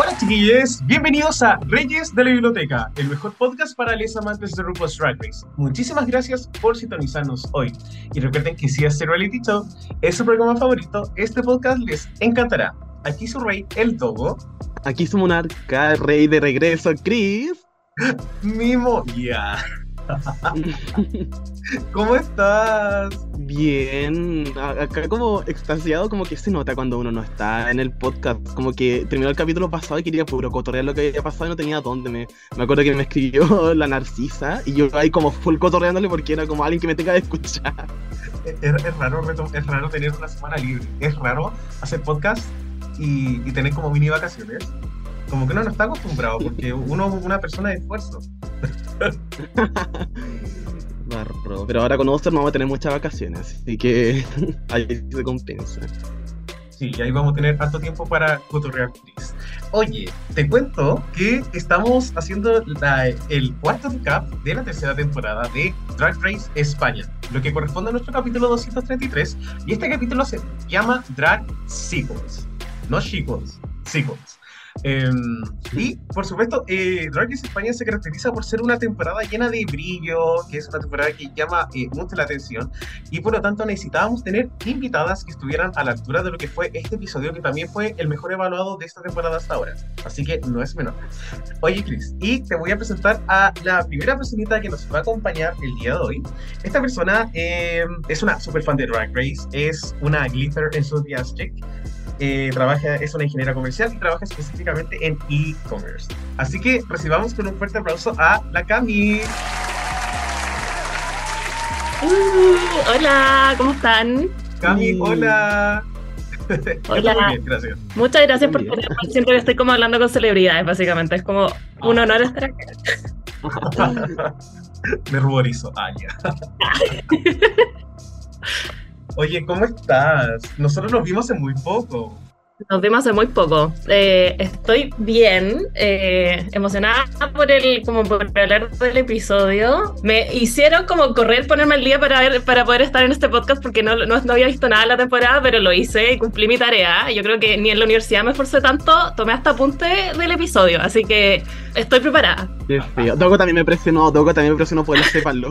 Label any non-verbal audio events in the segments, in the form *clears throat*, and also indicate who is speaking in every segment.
Speaker 1: Hola chiquillos, bienvenidos a Reyes de la Biblioteca, el mejor podcast para los amantes de RuPaul's Drag Race. Muchísimas gracias por sintonizarnos hoy. Y recuerden que si este reality show es su programa favorito, este podcast les encantará. Aquí su rey, el Dogo,
Speaker 2: Aquí su monarca, rey de regreso, Chris. *laughs*
Speaker 1: Mimo, ya. *laughs* ¿Cómo estás?
Speaker 2: Bien, acá como extasiado, como que se nota cuando uno no está en el podcast. Como que terminó el capítulo pasado y quería puro cotorrear lo que había pasado y no tenía dónde. Me, me acuerdo que me escribió *laughs* la Narcisa y yo ahí como full cotorreándole porque era como alguien que me tenga que escuchar.
Speaker 1: Es, es raro, es raro tener una semana libre. Es raro hacer podcast y, y tener como mini vacaciones. Como que uno no está acostumbrado porque uno es una persona de esfuerzo. *laughs*
Speaker 2: Pero ahora con Oster no vamos a tener muchas vacaciones, así que *laughs* ahí se compensa.
Speaker 1: Sí, y ahí vamos a tener harto tiempo para cotorrear. Oye, te cuento que estamos haciendo el cuarto recap de la tercera temporada de Drag Race España, lo que corresponde a nuestro capítulo 233, y este capítulo se llama Drag Sequels, no Sequels, Sequels. Em, y por supuesto, eh, Drag Race España se caracteriza por ser una temporada llena de brillo, que es una temporada que llama eh, mucho la atención, y por lo tanto necesitábamos tener invitadas que estuvieran a la altura de lo que fue este episodio, que también fue el mejor evaluado de esta temporada hasta ahora. Así que no es menor. Oye, Chris, y te voy a presentar a la primera personita que nos va a acompañar el día de hoy. Esta persona eh, es una super fan de Drag Race, es una glitter enthusiastic. Eh, trabaja, es una ingeniera comercial y trabaja específicamente en e-commerce. Así que recibamos con un fuerte aplauso a la Cami.
Speaker 3: Uh, hola, ¿cómo están?
Speaker 1: Cami, hola. *laughs*
Speaker 3: Hola.
Speaker 1: Muy bien, gracias.
Speaker 3: Muchas gracias por
Speaker 2: Muy bien.
Speaker 3: tenerme. Siento que estoy como hablando con celebridades, básicamente. Es como un honor estar acá. *laughs*
Speaker 1: Me ruborizo. Ah, ya. *laughs* Oye, ¿cómo estás? Nosotros nos vimos hace muy poco.
Speaker 3: Nos vimos hace muy poco. Eh, estoy bien, eh, emocionada por el, como por hablar del episodio. Me hicieron como correr, ponerme al día para ver, para poder estar en este podcast porque no, no, no había visto nada de la temporada, pero lo hice y cumplí mi tarea. Yo creo que ni en la universidad me esforcé tanto, tomé hasta apunte del episodio, así que estoy preparada.
Speaker 2: Qué feo. Dogo también me presionó, Dogo también me presionó, pues *laughs* sépanlo.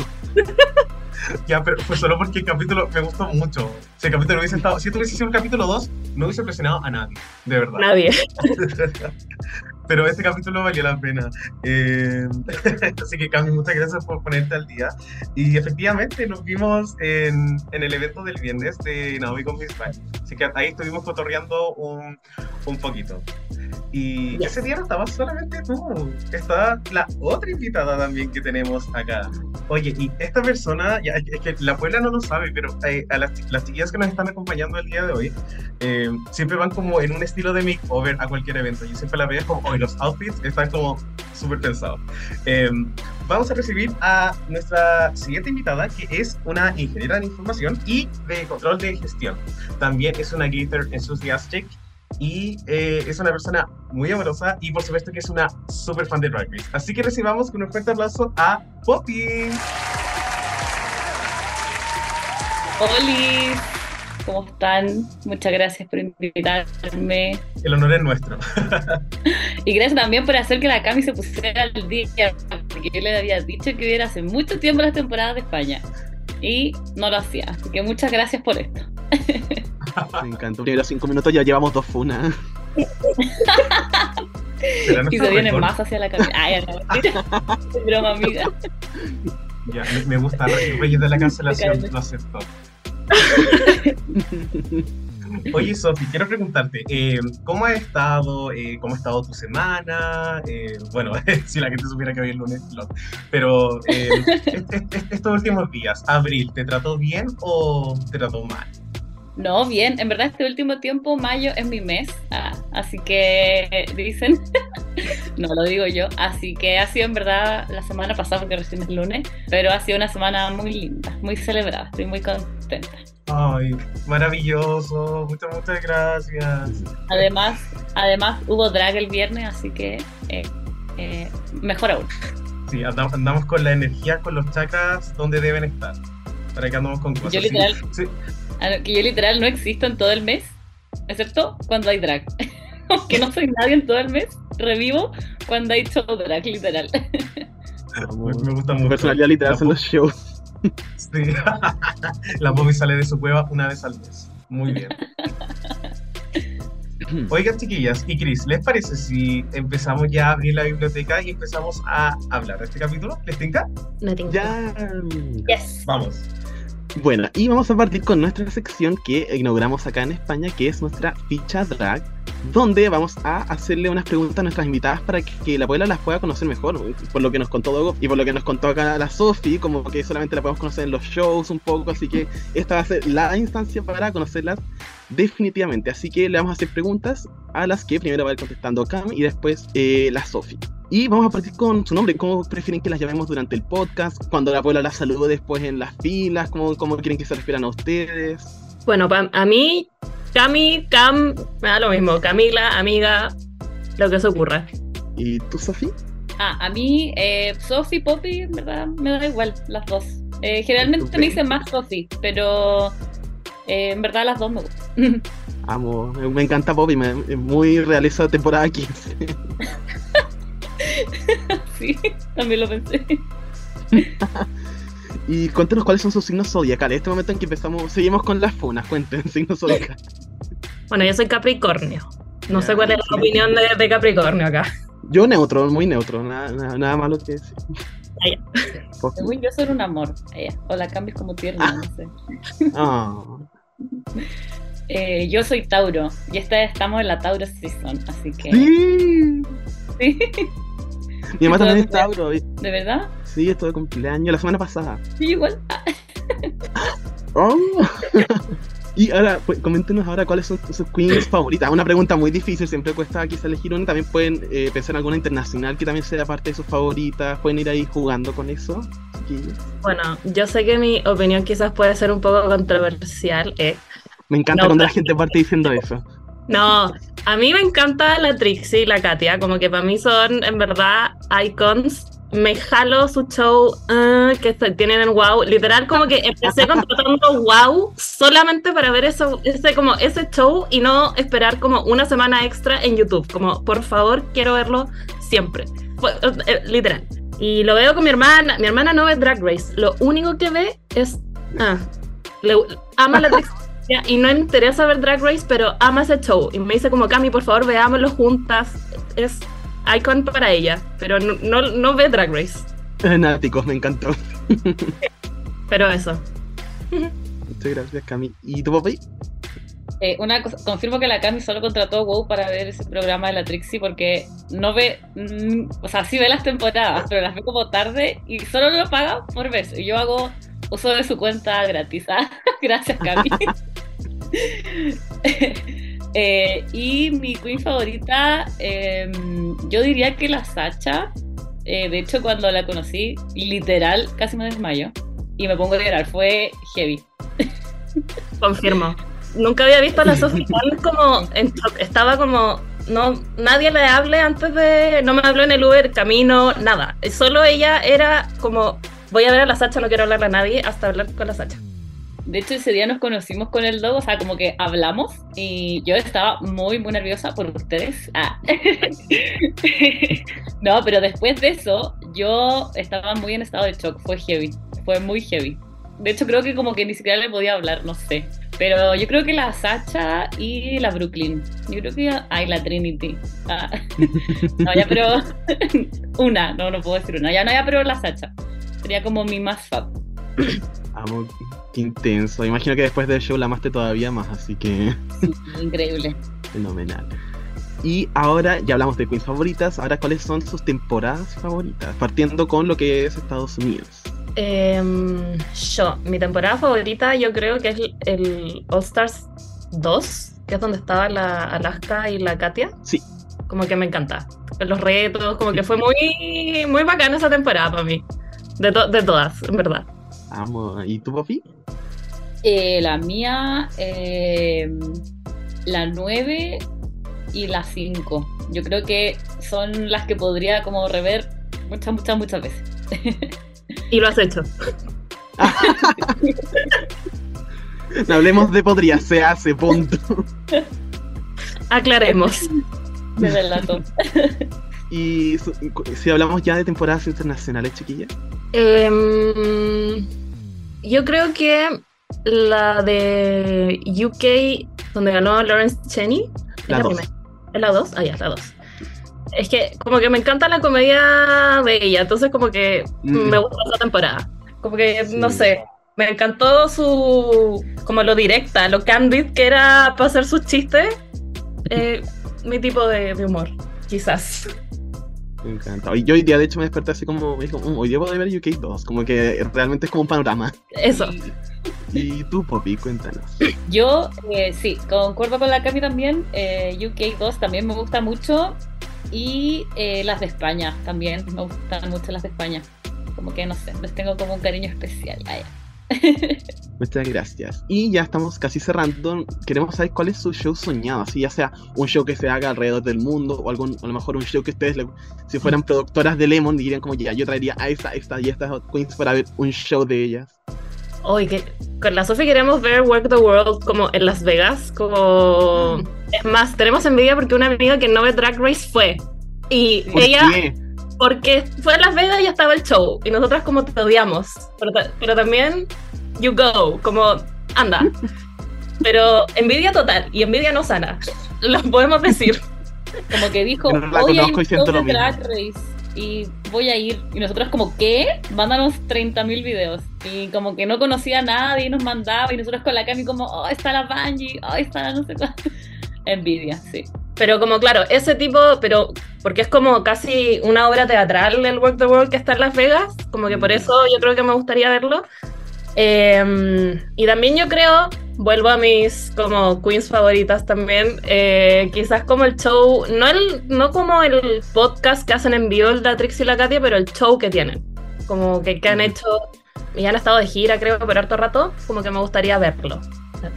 Speaker 1: Ya, pero fue solo porque el capítulo me gustó mucho. Si el capítulo hubiese estado, si esto hubiese sido un capítulo 2, no hubiese presionado a nadie, de verdad.
Speaker 3: Nadie. *laughs*
Speaker 1: Pero este capítulo valió la pena. Eh, *laughs* así que, Cami, muchas gracias por ponerte al día. Y efectivamente nos vimos en, en el evento del viernes de Naomi con Miss Bang. Así que ahí estuvimos cotorreando un, un poquito. Y ese día no estabas solamente tú, está la otra invitada también que tenemos acá. Oye, y esta persona, ya, es que la Puebla no lo sabe, pero eh, a las, las chiquillas que nos están acompañando el día de hoy, eh, siempre van como en un estilo de makeover a cualquier evento. Yo siempre la veo como, hoy los outfits están como súper pensados. Eh, vamos a recibir a nuestra siguiente invitada, que es una ingeniera en información y de control de gestión. También es una glitter enthusiastic y eh, es una persona muy amorosa y por supuesto que es una súper fan de Drag Race. Así que recibamos con un fuerte aplauso a Poppy.
Speaker 3: Oli, ¿cómo están? Muchas gracias por invitarme.
Speaker 1: El honor es nuestro. *laughs*
Speaker 3: Y gracias también por hacer que la Cami se pusiera al día, porque yo le había dicho que hubiera hace mucho tiempo las temporadas de España. Y no lo hacía. Así que muchas gracias por esto. *laughs*
Speaker 2: Me encantó. Primero cinco minutos ya llevamos dos funas.
Speaker 3: Y se viene
Speaker 1: récord.
Speaker 3: más hacia la Cami. Ay, no. Es broma, amiga.
Speaker 1: Ya, me, me gusta Re- Reyes de la Cancelación, lo acepto. Oye, Sofi, quiero preguntarte, eh, ¿cómo has estado? Eh, ¿Cómo ha estado tu semana? Eh, bueno, *laughs* si la gente supiera que hoy es lunes, lo- pero eh, est- *laughs* est- est- estos últimos días, abril, ¿te trató bien o te trató mal?
Speaker 4: No, bien, en verdad este último tiempo, mayo es mi mes, ah, así que dicen, *laughs* no lo digo yo, así que ha sido en verdad la semana pasada, porque recién es lunes, pero ha sido una semana muy linda, muy celebrada, estoy muy contenta.
Speaker 1: Ay, maravilloso, muchas, muchas gracias.
Speaker 4: Además, además hubo drag el viernes, así que eh, eh, mejor aún.
Speaker 1: Sí, andamos, con la energía, con los chakras donde deben estar. Para que andamos con cosas.
Speaker 4: Yo literal,
Speaker 1: Sí, sí.
Speaker 4: Ah, que yo literal no existo en todo el mes, excepto cuando hay drag. *laughs* Aunque no soy nadie en todo el mes, revivo cuando hay show drag, literal.
Speaker 1: Me, me gusta mucho.
Speaker 2: personalidad literal
Speaker 1: La
Speaker 2: son los shows.
Speaker 1: Sí. *laughs* la Bobby sale de su cueva una vez al mes. Muy bien. *laughs* Oigan, chiquillas, y Chris, ¿les parece si empezamos ya a abrir la biblioteca y empezamos a hablar de este capítulo? ¿Les tinca?
Speaker 3: No tengo.
Speaker 2: Ya.
Speaker 4: Yes.
Speaker 1: Vamos.
Speaker 2: Bueno, y vamos a partir con nuestra sección que inauguramos acá en España, que es nuestra ficha drag, donde vamos a hacerle unas preguntas a nuestras invitadas para que, la abuela las pueda conocer mejor, por lo que nos contó Dogo y por lo que nos contó acá la Sofi, como que solamente la podemos conocer en los shows un poco, así que esta va a ser la instancia para conocerlas definitivamente. Así que le vamos a hacer preguntas a las que primero va a ir contestando Cam y después eh, la Sofi. Y vamos a partir con su nombre. ¿Cómo prefieren que las llamemos durante el podcast? Cuando la abuela las salude después en las filas. ¿Cómo, cómo quieren que se refieran a ustedes?
Speaker 3: Bueno, pa- a mí, Cami, Cam, me da lo mismo. Camila, amiga, lo que se ocurra.
Speaker 2: ¿Y tú, Sofi?
Speaker 4: Ah, a mí, eh, Sophie, Poppy, en verdad, me da igual, las dos. Eh, generalmente me dicen más Sophie, pero eh, en verdad las dos me gustan.
Speaker 2: Amo, me encanta Bobby, me, es muy realeza temporada 15. *laughs* *laughs*
Speaker 4: sí, también lo pensé. *laughs*
Speaker 2: y cuéntenos cuáles son sus signos zodiacales. Este momento en que empezamos, seguimos con las funas, cuenten, *laughs* signos zodiacales.
Speaker 3: Bueno, yo soy Capricornio. No sé cuál es la opinión de, de Capricornio acá.
Speaker 2: Yo neutro, muy neutro, nada, nada, nada malo que decir.
Speaker 3: Ah.
Speaker 4: Según yo soy un amor. Eh, o la cambias como tierna, no sé.
Speaker 2: Ah,
Speaker 4: Eh, yo soy Tauro y esta vez estamos en la Tauro Season, así que.
Speaker 2: sí.
Speaker 4: Sí,
Speaker 2: Mi mamá también es
Speaker 4: Entonces-
Speaker 2: Tauro. y-
Speaker 4: ¿De verdad?
Speaker 2: Sí, estuvo de cumpleaños la semana pasada.
Speaker 4: Sí, igual.
Speaker 2: Oh. *laughs* y ahora, pues, coméntenos ahora cuáles son sus queens favoritas. Una pregunta muy difícil, siempre cuesta quizá elegir una. También pueden eh, pensar en alguna internacional que también sea parte de sus favoritas. Pueden ir ahí jugando con eso. chiquillos.
Speaker 3: Bueno, yo sé que mi opinión quizás puede ser un poco controversial. eh.
Speaker 2: Me encanta
Speaker 3: No,
Speaker 2: cuando la gente parte diciendo eso.
Speaker 3: No, a mí me encanta la Trixie y la Katia, como que para mí son en verdad icons. Me jalo su show ah, que tienen en Wow. Literal, como que empecé contratando Wow solamente para ver eso, ese, como ese show y no esperar como una semana extra en YouTube. Como, por favor, quiero verlo siempre. Fue- eh, literal. Y lo veo con mi hermana. Mi hermana no ve Drag Race. Lo único que ve es. Ah, ama la Trixie y no interesa ver Drag Race, pero ama ese show. Y me dice como, Cami, por favor, veámoslo juntas. Es icon para ella, pero no, no, no ve Drag Race.
Speaker 2: Náticos, me encantó.
Speaker 3: Pero eso.
Speaker 2: Muchas gracias, Cami. ¿Y tu papi?
Speaker 4: Eh, una cosa, confirmo que la Cami solo contrató a WoW para ver ese programa de la Trixie porque no ve, mm, o sea, sí ve las temporadas, pero las ve como tarde y solo lo paga por ver. Y Yo hago uso de su cuenta gratis. ¿ah? *laughs* Gracias, Cami. *laughs* Eh, y mi queen favorita, eh, yo diría que la Sacha. Eh, de hecho, cuando la conocí, literal, casi me desmayo. Y me pongo a llorar. Fue heavy. *laughs*
Speaker 3: Confirmo. Nunca había visto a la Sofía tan como en shock. Estaba como. No, nadie le hable antes de. No me habló en el Uber, camino, nada. Solo ella era como. Voy a ver a la Sacha, no quiero hablarle a nadie hasta hablar con la Sacha.
Speaker 4: De hecho, ese día nos conocimos con el Dogo, o sea, como que hablamos y yo estaba muy, muy nerviosa por ustedes. Ah. *laughs* no, pero después de eso, yo estaba muy en estado de shock. Fue heavy, fue muy heavy. De hecho, creo que como que ni siquiera le podía hablar, no sé. Pero yo creo que la Sacha y la Brooklyn. Yo creo que. Ay, la Trinity. Ah. *laughs* no, ya, pero. *laughs* una, no, no puedo decir una. Ya, no, ya, pero la Sacha. Sería como mi más fan. *clears throat*
Speaker 2: Amo, qué intenso. Imagino que después del show la amaste todavía más, así que
Speaker 4: Increíble. *laughs*
Speaker 2: fenomenal. Y ahora ya hablamos de queens favoritas. Ahora, ¿cuáles son sus temporadas favoritas? Partiendo con lo que es Estados Unidos.
Speaker 3: Em, yo, mi temporada favorita yo creo que es el- el All Stars 2, que es donde estaba la Alaska y la Katia.
Speaker 2: Sí.
Speaker 3: Como que me encanta. Los retos, como que fue muy, muy bacana esa temporada para mí. De, to- de todas, en verdad.
Speaker 2: Vamos, ¿y tú, Poppy?
Speaker 4: Eh, la mía, eh, la 9 y la 5. Yo creo que son las que podría como rever muchas, muchas, muchas veces. *laughs*
Speaker 3: Y lo has hecho.
Speaker 2: No *laughs* hablemos de podría, se hace, punto.
Speaker 3: Aclaremos. *laughs*
Speaker 4: Me relato.
Speaker 2: Y si hablamos ya de temporadas internacionales, chiquillas.
Speaker 3: Em, yo creo que la de UK, donde ganó Lawrence Cheney, es
Speaker 2: La
Speaker 3: primera. ¿Es la 2? Ah, ya, es la 2. Es que como que me encanta la comedia de ella, entonces como que
Speaker 2: Mm.
Speaker 3: me gusta esa temporada. Como que, no sé, me encantó su, como lo directa, lo candid que era para hacer sus chistes. Eh, mi tipo de, de humor, quizás.
Speaker 2: Me encanta. Y yo hoy día, de hecho, me desperté así como, me dijo, "Mm, hoy día puedo ver UK 2, como que realmente es como un panorama.
Speaker 3: Eso.
Speaker 2: Y tú, Poppy, cuéntanos. *laughs*
Speaker 4: Yo, eh, sí, concuerdo con la Cami también. eh, UK 2 también me gusta mucho. Y eh, las de España también. Me gustan mucho las de España. Como que no sé, les tengo como un cariño especial. Ay,
Speaker 2: Muchas gracias. Y ya estamos casi cerrando. Queremos saber cuál es su show soñado. Así ya sea un show que se haga alrededor del mundo o algún, a lo mejor un show que ustedes, le- si fueran productoras de Lemon, dirían como ya, yo traería a esta, esta y estas queens para ver un show de ellas.
Speaker 3: Hoy que con la Sofi queremos ver Work the World como en Las Vegas, como es más, tenemos envidia porque una amiga que no ve Drag Race fue y
Speaker 2: ¿Por
Speaker 3: ella
Speaker 2: qué?
Speaker 3: Porque fue a Las Vegas y ya estaba el show y nosotras como te odiamos, pero, pero también you go, como anda. *laughs* Pero envidia total y envidia no sana, lo podemos decir. *laughs*
Speaker 4: Como que dijo, hoy hay
Speaker 2: conozco y.
Speaker 4: Drag Race y voy a ir. Y nosotros como, ¿qué? Mándanos 30.000 videos. Y como que no conocía a nadie y nos mandaba y nosotros con la Cami como, oh, está la Bungie, oh, está la no sé cuánto. *laughs* Envidia, sí.
Speaker 3: Pero como claro, ese tipo, pero porque es como casi una obra teatral el Work the World que está en Las Vegas, como que por eso yo creo que me gustaría verlo. Eh, y también yo creo, vuelvo a mis como queens favoritas también, eh, quizás como el show, no, el, no como el podcast que hacen en vivo el de Trix y la Katia, pero el show que tienen, como que, que han hecho, y han estado de gira creo por harto rato, como que me gustaría verlo.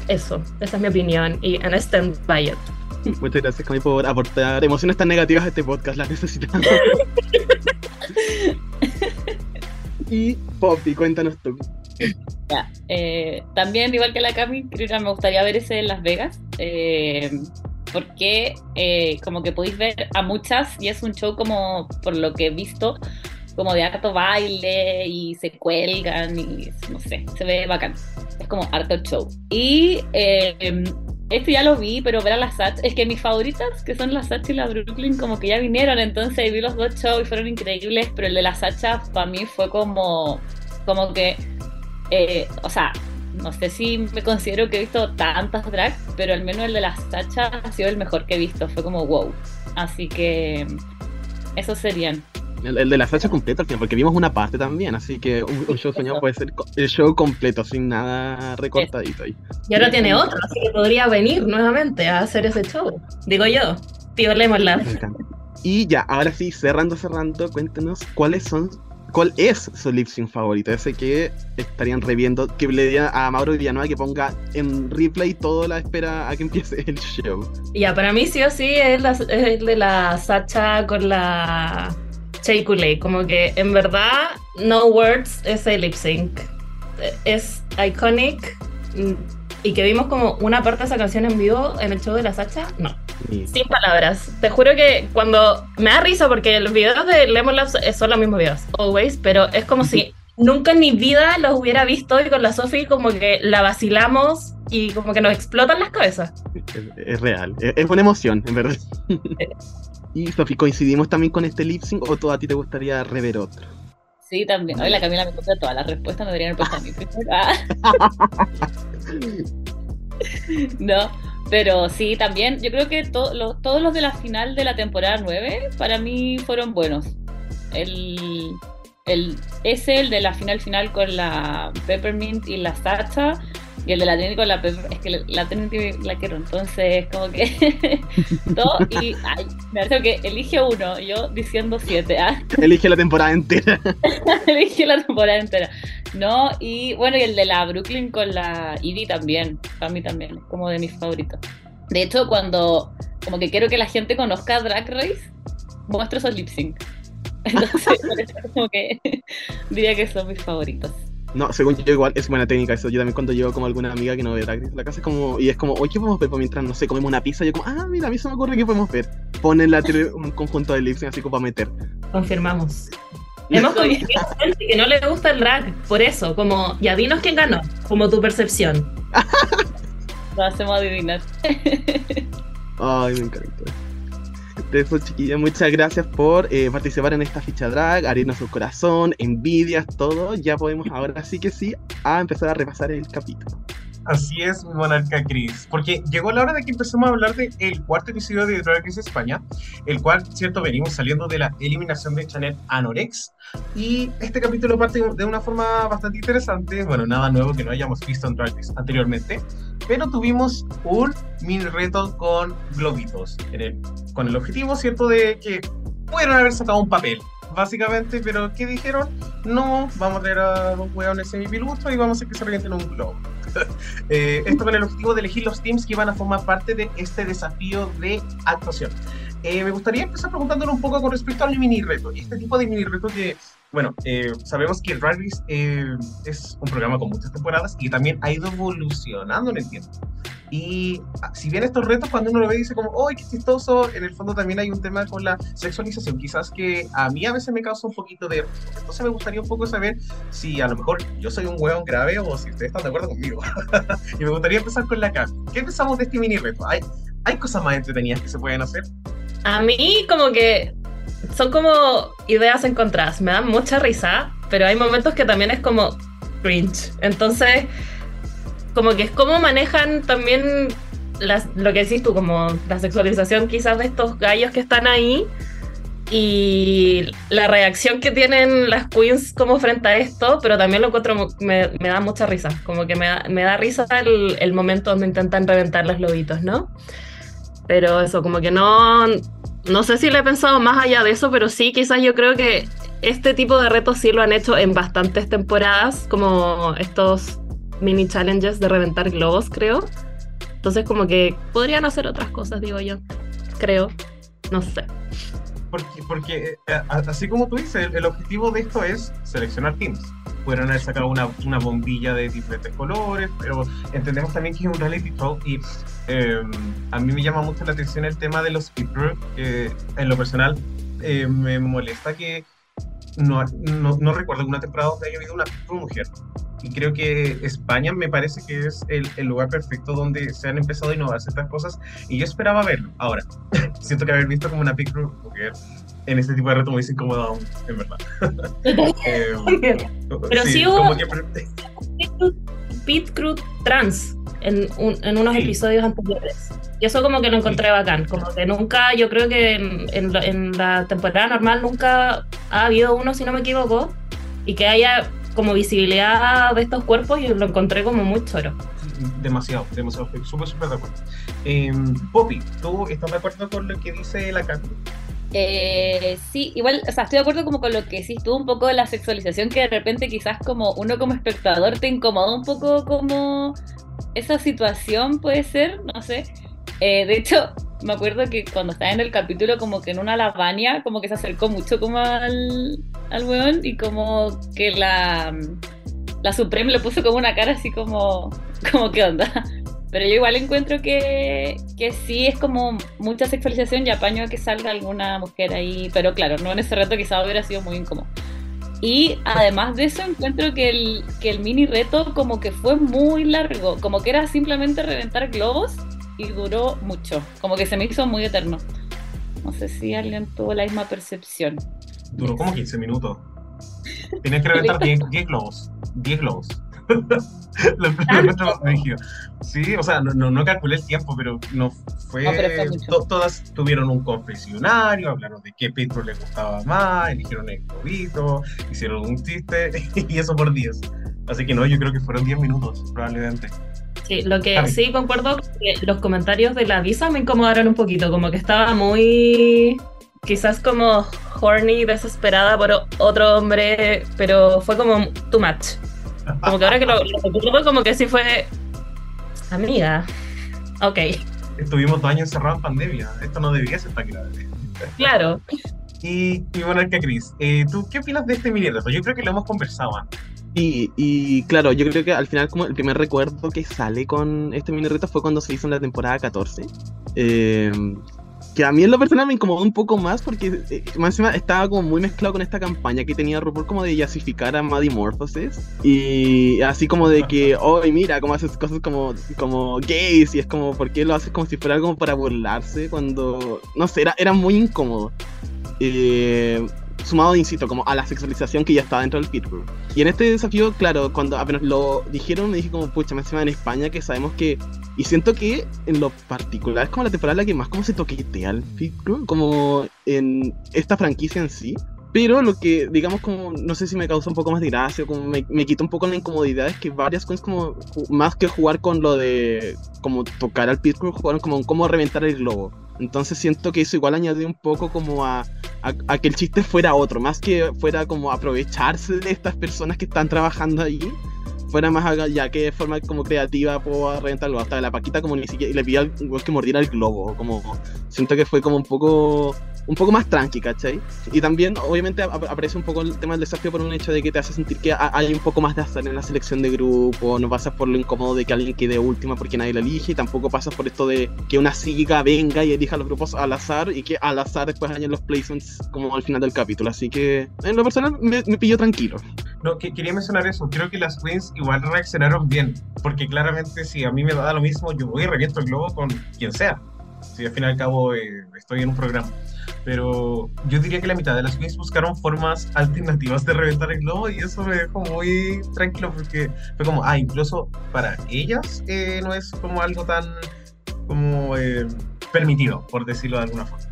Speaker 3: Eso, esa es mi opinión y I stand by it. *laughs*
Speaker 2: Muchas gracias, Cami, por aportar emociones tan negativas a este podcast. Las necesitamos. *laughs* y Poppy, cuéntanos tú.
Speaker 4: Ya, eh, también, igual que la Cami, creo que me gustaría ver ese en Las Vegas. eh, porque eh, como que podéis ver a muchas y es un show como, por lo que he visto, como de harto baile y se cuelgan y no sé, se ve bacán. Es como harto show. Y eh, este ya lo vi, pero ver a las Satch, es que mis favoritas, que son las Satch y la Brooklyn, como que ya vinieron, entonces vi los dos shows y fueron increíbles, pero el de la Sacha para mí fue como, como que eh, o sea, no sé si me considero que he visto tantas drags, pero al menos el de la Sacha ha sido el mejor que he visto. Fue como wow. Así que esos serían.
Speaker 2: El, el de la fecha completa al final, porque vimos una parte también, así que un, un show soñado puede ser el show completo, sin nada recortadito ahí.
Speaker 3: Y ahora tiene otro, así que podría venir nuevamente a hacer ese show. Digo yo, tío.
Speaker 2: Me encanta. Y ya, ahora sí, cerrando, cerrando, cuéntenos cuáles son, cuál es su lip sync favorito, ese que estarían reviendo, que le diría a Mauro Villanueva que ponga en replay toda la espera a que empiece el show.
Speaker 3: Ya, para mí sí o sí es, la- es el de la Sacha con la Shea. Como que en verdad, no words ese lip sync. Es iconic. mm, Y que vimos como una parte de esa canción en vivo en el show de la Sacha, no. Sin palabras. Te juro que cuando. Me da risa porque los videos de Lemon Labs son los mismos videos, always, pero es como si *laughs* nunca en mi vida los hubiera visto y con la Sophie como que la vacilamos y como que nos explotan las cabezas.
Speaker 2: Es, es real, es, es una emoción, en verdad. y Sofi, ¿coincidimos también con este lip sync o tú a ti te gustaría rever otro?
Speaker 4: Sí, también. Hoy la Camila me contó todas las respuestas, me deberían puesto a mí. Ah. *laughs* No, pero sí, también. Yo creo que to- lo- todos los de la final de la temporada 9 para mí fueron buenos. El, el, ese, el de la final final con la Peppermint y la Sacha, y el de la Trinity con la Pepper, es que la, la Trinity la quiero, entonces como que *laughs* todo, y ay, me parece que elige uno, yo diciendo siete, ¿ah? *laughs*
Speaker 2: Elige la temporada entera. *laughs*
Speaker 4: elige la temporada entera. No, y bueno, y el de la Brooklyn con la Ivy también, para mí también, es como de mis favoritos. De hecho, cuando como que quiero que la gente conozca Drag Race, muestro esos lip sync. Entonces, *laughs* por eso como que *laughs* diría que son mis favoritos.
Speaker 2: No, según yo igual es buena técnica eso. Yo también cuando llevo como alguna amiga que no ve Drag Race, la casa es como, y es como, oye, ¿qué podemos ver? Pues mientras, no sé, comemos una pizza, yo como, ah, mira, a mí se me ocurre que podemos ver. Ponen la tele un conjunto de lip sync así como para meter.
Speaker 3: Confirmamos. Hemos conocido gente que no le gusta el drag, por eso, como, ya dinos quién ganó, como tu percepción. *laughs*
Speaker 4: Lo hacemos adivinar.
Speaker 2: Ay, me encanta. Eso, chiquillas, muchas gracias por eh, participar en esta ficha drag, abrirnos su corazón, envidias, todo. Ya podemos ahora sí que sí a empezar a repasar el capítulo.
Speaker 1: Así es, mi monarca Chris. Porque llegó la hora de que empecemos a hablar del el cuarto episodio de Drag Race España, el cual, cierto, venimos saliendo de la eliminación de Chanel Anorex. Y este capítulo parte de una forma bastante interesante. Bueno, nada nuevo que no hayamos visto en Drag Race anteriormente. Pero tuvimos un mini reto con globitos. el- con el objetivo, cierto, de que pudieron haber sacado un papel. Básicamente, pero ¿qué dijeron? No, vamos a traer a dos hueones semipilusos y vamos a hacer que se revienten un globo. *laughs* Eh, esto con el objetivo de elegir los teams que van a formar parte de este desafío de actuación. Eh, me gustaría empezar preguntándole un poco con respecto al mini reto. Este tipo de mini reto que, bueno, eh, sabemos que Race eh, es un programa con muchas temporadas y también ha ido evolucionando en el tiempo. Y ah, si bien estos retos, cuando uno lo ve, dice como, ¡ay, qué chistoso! En el fondo también hay un tema con la sexualización, quizás que a mí a veces me causa un poquito de... Entonces me gustaría un poco saber si a lo mejor yo soy un hueón grave o si ustedes están de acuerdo conmigo. *laughs* y me gustaría empezar con la Cami. ¿Qué pensamos de este mini reto? ¿Hay, ¿Hay cosas más entretenidas que se pueden hacer?
Speaker 3: A mí como que son como ideas encontradas, me dan mucha risa, pero hay momentos que también es como cringe. Entonces, como que es como manejan también las- lo que decís tú, como la sexualización quizás de estos gallos que están ahí y la reacción que tienen las queens como frente a esto, pero también lo encuentro, me, me da mucha risa, como que me da, me da risa el, el momento donde intentan reventar los lobitos, ¿no? Pero eso, como que no, no sé si le he pensado más allá de eso, pero sí, quizás yo creo que este tipo de retos sí lo han hecho en bastantes temporadas, como estos mini challenges de reventar globos, creo. Entonces, como que podrían hacer otras cosas, digo yo. Creo. No sé.
Speaker 1: Porque, porque eh, así como tú dices, el, el objetivo de esto es seleccionar teams. Pudieron haber sacado una, una bombilla de diferentes colores, pero entendemos también que es un reality show y eh, a mí me llama mucho la atención el tema de los speedrun, que en lo personal eh, me molesta que no, no, no recuerdo alguna temporada donde haya habido una mujer. Y creo que España me parece que es el, el lugar perfecto donde se han empezado a innovar ciertas cosas y yo esperaba verlo. Ahora, *laughs* siento que haber visto como una group mujer en este tipo de reto me hubiese incomodado mucho, en verdad. *laughs* Eh,
Speaker 3: Pero sí hubo-
Speaker 1: como que-
Speaker 3: Pit Crew trans en, un- en unos
Speaker 1: Sí.
Speaker 3: episodios anteriores. Y eso como que lo encontré bacán. Como que nunca, yo creo que en, en la- en la temporada normal nunca ha habido uno, si no me equivoco, y que haya como visibilidad de estos cuerpos y lo encontré como muy choro.
Speaker 1: demasiado, demasiado, súper, súper de acuerdo. Eh, Poppy, ¿tú estás de acuerdo con lo que dice la Cami?
Speaker 4: Eh, sí, igual, o sea, estoy de acuerdo como con lo que decís tú, un poco de la sexualización que de repente quizás como uno como espectador te incomoda un poco como esa situación puede ser, no sé. Eh, de hecho, me acuerdo que cuando estaba en el capítulo como que en una lavania como que se acercó mucho como al, al weón y como que la, la Supreme le puso como una cara así como, como ¿qué onda? Pero yo igual encuentro que, que sí es como mucha sexualización y apaño a que salga alguna mujer ahí. Pero claro, no en ese reto quizás hubiera sido muy incómodo. Y además de eso encuentro que el, que el mini reto como que fue muy largo. Como que era simplemente reventar globos y duró mucho. Como que se me hizo muy eterno. No sé si alguien tuvo la misma percepción.
Speaker 1: Duró como 15 minutos. Tenías que reventar 10, 10 globos. 10 globos. Lo, lo. Sí, o sea, no, no, no calculé el tiempo, pero no fue.
Speaker 4: No, pero fue
Speaker 1: to- todas tuvieron un confesionario, hablaron de qué Petro les gustaba más, eligieron el globito, hicieron un chiste, *laughs* y eso por 10. Así que no, yo creo que fueron 10 minutos, probablemente.
Speaker 3: Sí, lo que sí concuerdo que los comentarios de la visa me incomodaron un poquito, como que estaba muy quizás como horny, desesperada por otro hombre, pero fue como too much. Como que ahora que lo, lo recuerdo, como que sí fue amiga. Ok,
Speaker 1: Estuvimos dos años encerrados en pandemia, esto no debería ser tan grave.
Speaker 3: claro.
Speaker 1: Y, y bueno, que Cris, eh, ¿tú qué opinas de este mini reto? Yo creo que lo hemos conversado antes.
Speaker 2: Y, y claro, yo creo que al final como el primer recuerdo que sale con este mini reto fue cuando se hizo en la temporada 14. Eh, que a mí en lo personal me incomodó un poco más porque eh, más encima estaba como muy mezclado con esta campaña que tenía RuPaul como de yasificar a Maddie Morphosis y así como de que, oh mira, como haces cosas como, como gays y es como, ¿por qué lo haces como si fuera algo para burlarse cuando, no sé, era, era muy incómodo. Eh, sumado, insisto, como a la sexualización que ya estaba dentro del pit crew. Y en este desafío, claro, cuando apenas lo dijeron, me dije como, pucha, me encima en España que sabemos que... Y siento que en lo particular es como la temporada la que más como se toquetea el pit crew, como en esta franquicia en sí. Pero lo que, digamos, como, no sé si me causa un poco más de gracia, como me, me un poco la incomodidad, es que varias cosas como, más que jugar con lo de, como tocar al pit crew, jugaron como cómo reventar el globo. Entonces siento que eso igual añadió un poco como a, a, que el chiste fuera otro, más que fuera como aprovecharse de estas personas que están trabajando ahí, fuera más ya que de forma como creativa puedo reventar el globo. Hasta la Paquita como ni siquiera, le pidió al que mordiera el globo, como siento que fue como un poco un poco más tranqui, ¿cachai? Y también, obviamente, ap- aparece un poco el tema del desafío por un hecho de que te hace sentir que ha- hay un poco más de azar en la selección de grupo, no pasas por lo incómodo de que alguien quede última porque nadie la elige, y tampoco pasas por esto de que una siga venga y elija los grupos al azar y que al azar después hayan los placements como al final del capítulo. Así que, en lo personal, me, me pilló tranquilo.
Speaker 1: No, que, quería mencionar eso. Creo que las queens igual reaccionaron bien. Porque claramente, si a mí me da lo mismo, yo voy y reviento el globo con quien sea. Si al fin y al cabo eh, estoy en un programa. Pero yo diría que la mitad de las queens buscaron formas alternativas de reventar el globo y eso me dejó muy tranquilo porque fue como, ah, incluso para ellas eh, no es como algo tan como eh, permitido, por decirlo de alguna forma.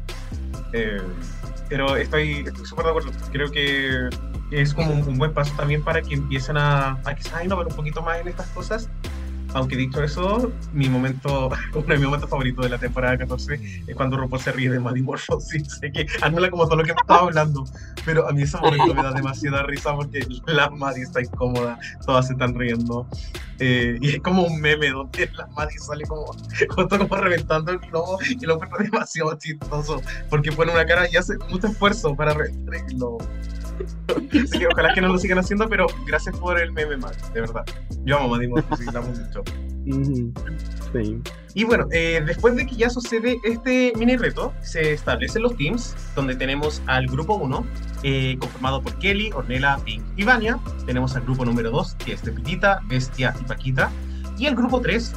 Speaker 1: Eh, pero estoy súper de acuerdo. Creo que es como un, un buen paso también para que empiecen a, a quizás innovar un poquito más en estas cosas. Aunque dicho eso, mi momento, *laughs* uno de mis momentos favoritos de la temporada 14 es cuando RuPaul se ríe de Maddie Morphosis. *laughs* Sé que anula como todo lo que me estaba hablando, pero a mí ese momento me da demasiada risa porque la Maddie está incómoda, todas se están riendo. Eh, y es como un meme donde la Maddie sale como, *laughs* justo como reventando el globo y lo encuentro demasiado chistoso porque pone una cara y hace mucho esfuerzo para reventar el globo. *laughs* Así que ojalá que no lo sigan haciendo, pero gracias por el meme, Maddie, de verdad. Yo amo la amo mucho.
Speaker 2: Sí.
Speaker 1: Y bueno, eh, después de que ya sucede este mini reto, se establecen los teams, donde tenemos al grupo 1, eh, conformado por Kelly, Ornella, Pink y Vania. Tenemos al grupo número 2, que es de Pitita, Bestia y Paquita. Y el grupo 3,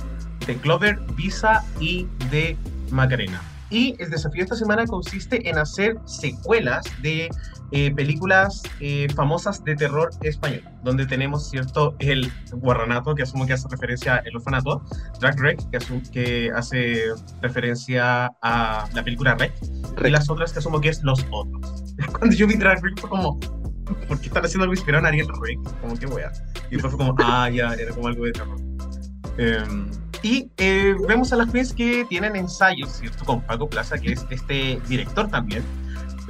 Speaker 1: de Clover, Visa y de Macarena. Y el desafío esta semana consiste en hacer secuelas de eh, películas eh, famosas de terror español, donde tenemos, ¿cierto?, el Guarranato, que asumo que hace referencia al orfanato, Drag Rec, que, asu- que hace referencia a la película Rec, y
Speaker 2: Rec.
Speaker 1: las otras que asumo que es Los Otros. *laughs* Cuando yo vi Drag Rec fue como, ¿por qué están haciendo algo inspirado en Ariel Rec? Como que wea. Y después fue como, ah, ya, era como algo de terror. Em, y eh, vemos a las queens que tienen ensayos, ¿cierto? Con Paco Plaza, que es este director también,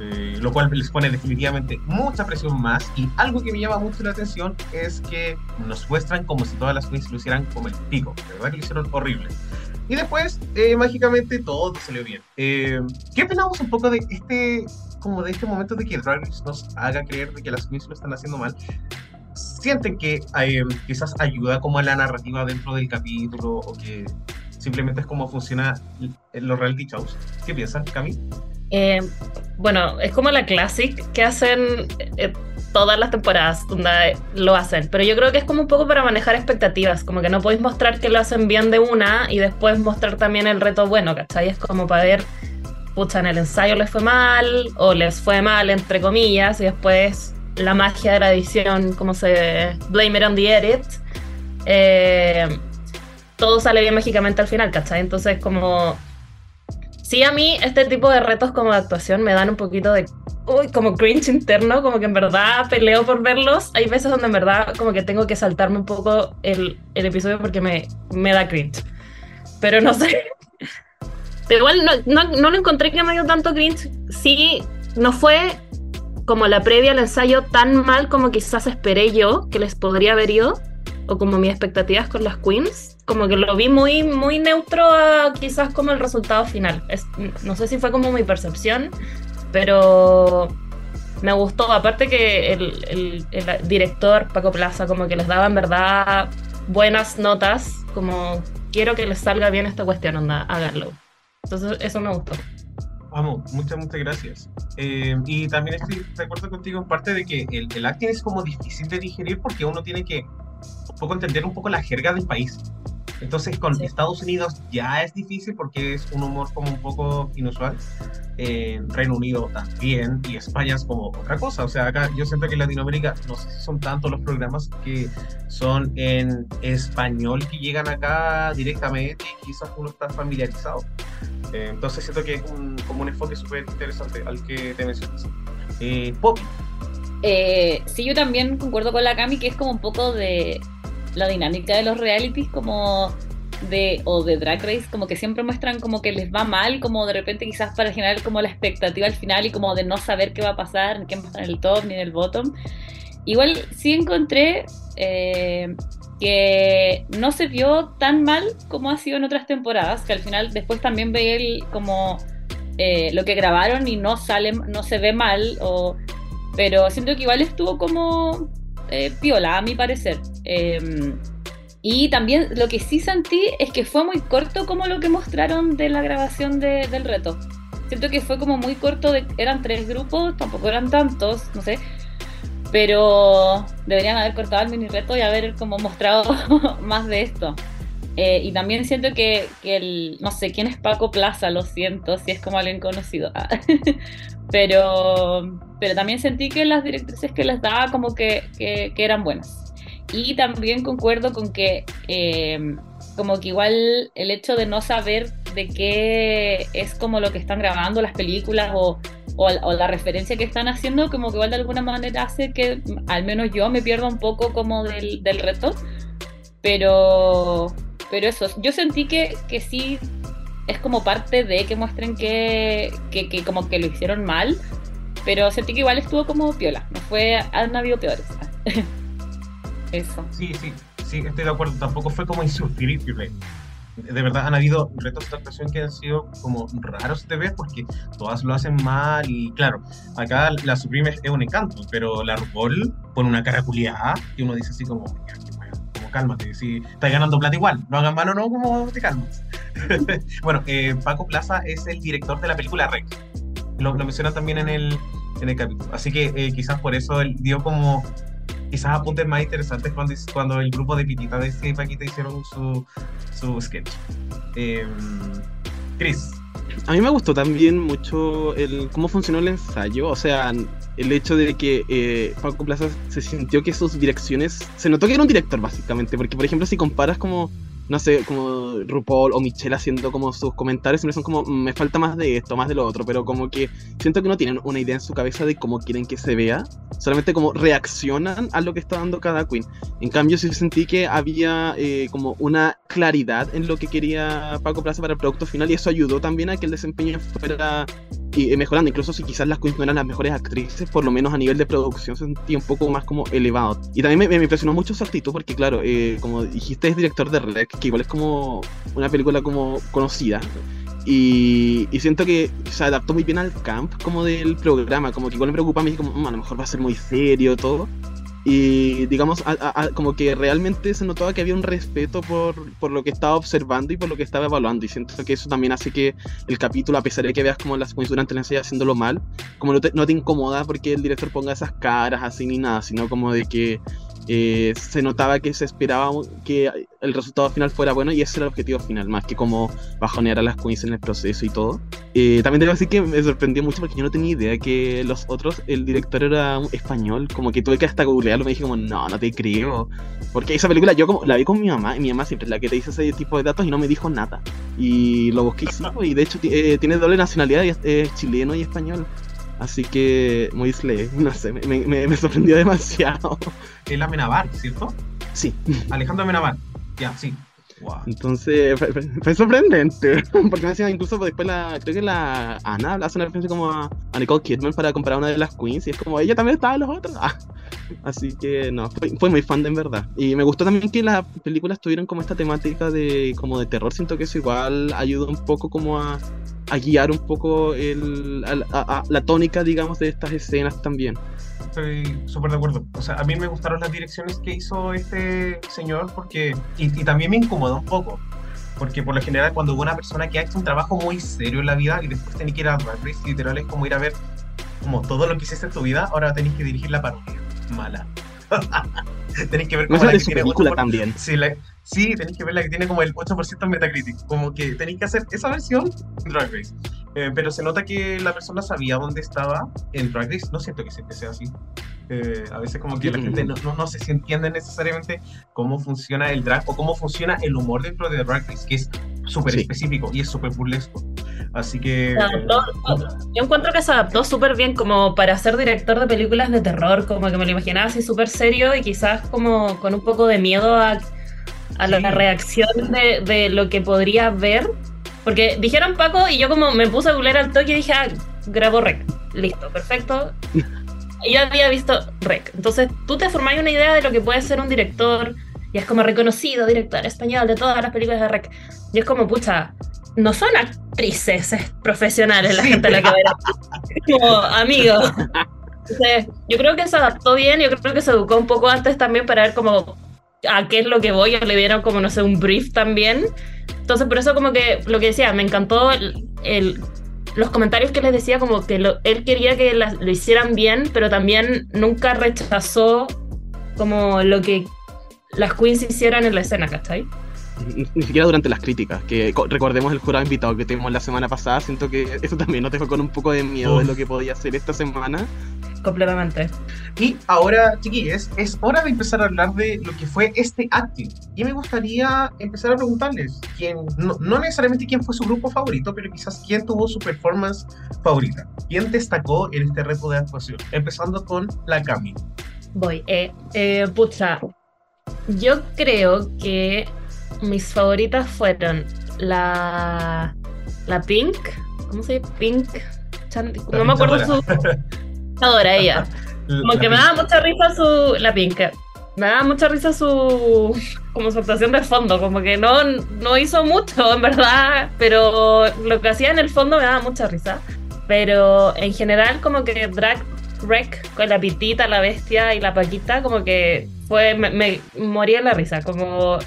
Speaker 1: eh, lo cual les pone definitivamente mucha presión más. Y algo que me llama mucho la atención es que nos muestran como si todas las queens lo hicieran como el pico, de verdad que lo hicieron horrible. Y después, eh, mágicamente, todo salió bien. Eh, ¿Qué opinamos un poco de este, como de este momento de que Drag Race nos haga creer de que las queens lo están haciendo mal? ¿Sienten que eh, quizás ayuda como a la narrativa dentro del capítulo o que simplemente es como funciona los reality shows? ¿Qué piensan, Cami?
Speaker 3: Eh, bueno, es como la classic que hacen eh, todas las temporadas lo hacen, pero yo creo que es como un poco para manejar expectativas, como que no podéis mostrar que lo hacen bien de una y después mostrar también el reto bueno, ¿cachai? Es como para ver, pucha, en el ensayo les fue mal o les fue mal, entre comillas, y después la magia de la edición, como se blame it on the edit, eh, todo sale bien mágicamente al final, ¿cachai? Entonces como... Sí, a mí este tipo de retos como de actuación me dan un poquito de... Uy, como cringe interno, como que en verdad peleo por verlos. Hay veces donde en verdad como que tengo que saltarme un poco el, el episodio porque me, me da cringe. Pero no sé. *laughs* Pero igual no, no, no lo encontré que me dio tanto cringe. Sí, no fue como la previa al ensayo tan mal como quizás esperé yo que les podría haber ido. O como mis expectativas con las queens. Como que lo vi muy, muy neutro a quizás como el resultado final. No sé si fue como mi percepción, pero me gustó. Aparte que el director Paco Plaza como que les daba en verdad buenas notas. Como quiero que les salga bien esta cuestión, onda, háganlo. Entonces eso me gustó.
Speaker 1: Vamos, muchas, muchas gracias. Eh, y también estoy de acuerdo contigo en parte de que el, el acting es como difícil de digerir porque uno tiene que un poco entender un poco la jerga del país. Entonces con
Speaker 3: Sí.
Speaker 1: Estados Unidos ya es difícil porque es un humor como un poco inusual. Eh, Reino Unido también y España es como otra cosa. O sea, acá yo siento que en Latinoamérica no sé si son tantos los programas que son en español que llegan acá directamente y quizás uno está familiarizado. Eh, entonces siento que es un, como un enfoque súper interesante al que te mencionas. Eh, Poppy,
Speaker 4: Eh, sí, yo también concuerdo con la Cami que es como un poco de la dinámica de los realities, como de, o de Drag Race, como que siempre muestran como que les va mal, como de repente quizás para generar como la expectativa al final y como de no saber qué va a pasar, ni quién va a estar en el top ni en el bottom. Igual sí encontré eh, que no se vio tan mal como ha sido en otras temporadas, que al final después también veía el, como eh, lo que grabaron y no sale, no se ve mal, o, pero siento que igual estuvo como eh, piola, a mi parecer. Eh, y también lo que sí sentí es que fue muy corto como lo que mostraron de la grabación de- del reto. Siento que fue como muy corto, eran tres grupos, tampoco eran tantos, no sé. Pero deberían haber cortado el mini reto y haber como mostrado *laughs* más de esto. Eh, y también siento que, que el, no sé, ¿quién es Paco Plaza? Lo siento, si es como alguien conocido. Ah. *laughs* pero, pero también sentí que las directrices que les daba como que, que, que eran buenas. Y también concuerdo con que eh, como que igual el hecho de no saber de qué es como lo que están grabando las películas o, o, o la referencia que están haciendo, como que igual de alguna manera hace que al menos yo me pierda un poco como del, del reto. Pero, pero eso, yo sentí que, que sí es como parte de que muestren que, que, que como que lo hicieron mal, pero sentí que igual estuvo como piola, no fue, han habido peores. *laughs* Eso.
Speaker 1: sí, sí, sí, estoy de acuerdo. Tampoco fue como insufrible. De verdad han habido retos de actuación que han sido como raros de ver porque todas lo hacen mal y claro, acá la Supreme es, un encanto, pero la RuPaul pone una cara culiada y uno dice así como, "Ya, qué wea, como cálmate, si estás ganando plata igual, no hagan mal o no, como te calmas. *laughs* bueno, eh, Paco Plaza es el director de la película Rec. Lo, lo menciona también en el, en el capítulo. Así que eh, quizás por eso él dio como quizás apuntes más interesantes cuando, cuando el grupo de Pitita de este Paquita hicieron su, su sketch. Eh, Chris,
Speaker 2: A mí me gustó también mucho el cómo funcionó el ensayo, o sea, el hecho de que eh, Paco Plaza se sintió que sus direcciones, se notó que era un director básicamente, porque por ejemplo si comparas como, no sé, como RuPaul o Michelle haciendo como sus comentarios, siempre son como, "Mm, me falta más de esto, más de lo otro, pero como que siento que no tienen una idea en su cabeza de cómo quieren que se vea, solamente como reaccionan a lo que está dando cada queen. En cambio sí sentí que había eh, como una claridad en lo que quería Paco Plaza para el producto final y eso ayudó también a que el desempeño fuera y, mejorando. Incluso si quizás las queens no eran las mejores actrices, por lo menos a nivel de producción se sentía un poco más como elevado. Y también me, me impresionó mucho su actitud porque claro, eh, como dijiste es director de Rec, que igual es como una película como conocida. Y, siento que se adaptó muy bien al camp como del programa, como que igual me preocupa a mí, como "Mm, a lo mejor va a ser muy serio todo. Y digamos, como que realmente se notaba que había un respeto por, por lo que estaba observando y por lo que estaba evaluando. Y siento que eso también hace que el capítulo, a pesar de que veas como las durante la ensayo haciéndolo mal, como no te incomoda porque el director ponga esas caras así ni nada, sino como de que eh, se notaba que se esperaba que el resultado final fuera bueno y ese era el objetivo final, más que como bajonear a las queens en el proceso y todo. Eh, también debo decir que me sorprendió mucho porque yo no tenía idea que los otros, el director era español, como que tuve que hasta googlearlo, me dije como, no, no te creo. Porque esa película yo como la vi con mi mamá, y mi mamá siempre es la que te dice ese tipo de datos y no me dijo nada. Y lo busqué y pues, de hecho eh, tiene doble nacionalidad, es chileno y español. Así que, muy slay, *laughs* no sé, me, me- me sorprendió demasiado.
Speaker 1: Es la Menabar, ¿cierto?
Speaker 2: Sí,
Speaker 1: Alejandro Menabar. Ya, sí. Wow.
Speaker 2: entonces fue, sorprendente. *laughs* Porque me decía, incluso después la, creo que la Ana hace una referencia como a, a Nicole Kidman para comparar una de las queens y es como ella también estaba en los otros. Ah. Así que no, fue, fue muy fan de en verdad. Y me gustó también que las películas tuvieron como esta temática de como de terror. Siento que eso igual ayuda un poco como a, a guiar un poco el, a- a la tónica, digamos, de estas escenas también.
Speaker 1: Estoy súper de acuerdo. O sea, a mí me gustaron las direcciones que hizo este señor porque. Y, y también me incomodó un poco. Porque por lo general, cuando una persona que ha hecho un trabajo muy serio en la vida y después tiene que ir a Drag literal es como ir a ver como todo lo que hiciste en tu vida, ahora tenéis que dirigir la parodia. Mala. Tenéis que ver como la que tiene
Speaker 2: película
Speaker 1: 8%.
Speaker 2: también.
Speaker 1: Sí, la- sí, tenéis que ver la que tiene como el 8% en Metacritic. Como que tenéis que hacer esa versión en Drag Race. Eh, pero se nota que la persona sabía dónde estaba en Drag Race. No siento que siempre sea así. Eh, a veces como que la gente no, no, no si entiende necesariamente cómo funciona el drag o cómo funciona el humor dentro de Drag Race, que es súper
Speaker 2: Sí.
Speaker 1: específico y es súper burlesco. Así que...
Speaker 3: Adaptó- yo encuentro que se adaptó súper bien como para ser director de películas de terror, como que me lo imaginaba así súper serio y quizás como con un poco de miedo a, a la
Speaker 1: Sí.
Speaker 3: reacción de, de lo que podría ver. Porque dijeron Paco y yo como me puse a googlear al toque y dije, ah, grabó Rec. Listo, perfecto. *laughs* Yo había visto Rec. Entonces tú te formás una idea de lo que puede ser un director y es como reconocido director español de todas las películas de Rec. Y es como, pucha, no son actrices es profesionales la
Speaker 1: Sí.
Speaker 3: gente a la que ver. *laughs* Como amigos. Entonces, yo creo que se adaptó bien, yo creo que se educó un poco antes también para ver como a qué es lo que voy, o le dieron como, no sé, un brief también. Entonces, por eso como que lo que decía, me encantó el, el- los comentarios que les decía, como que lo- él quería que las- lo hicieran bien, pero también nunca rechazó como lo que las queens hicieran en la escena, ¿cachai?
Speaker 2: Ni, ni siquiera durante las críticas, que co- recordemos el jurado invitado que tuvimos la semana pasada, siento que eso también nos dejó con un poco de miedo de
Speaker 1: Uf.
Speaker 2: lo que podía ser esta semana.
Speaker 3: Completamente.
Speaker 1: Y ahora, chiquillos, es hora de empezar a hablar de lo que fue este acting. Y me gustaría empezar a preguntarles, quién, no, no necesariamente quién fue su grupo favorito, pero quizás quién tuvo su performance favorita. ¿Quién destacó en este reto de actuación? Empezando con la Cami.
Speaker 3: Voy. Eh, eh, pucha, yo creo que mis favoritas fueron la, la Pink, ¿cómo se llama? Pink, no me acuerdo su... Adora ella. *laughs* Como que me daba mucha risa su... La Pink. Me daba mucha risa su... Como su actuación de fondo, como que no, no hizo mucho, en verdad, pero lo que hacía en el fondo me daba mucha risa. Pero en general como que Drag Rec con la pitita, la bestia y la paquita, como que fue... Me, me moría la risa, como...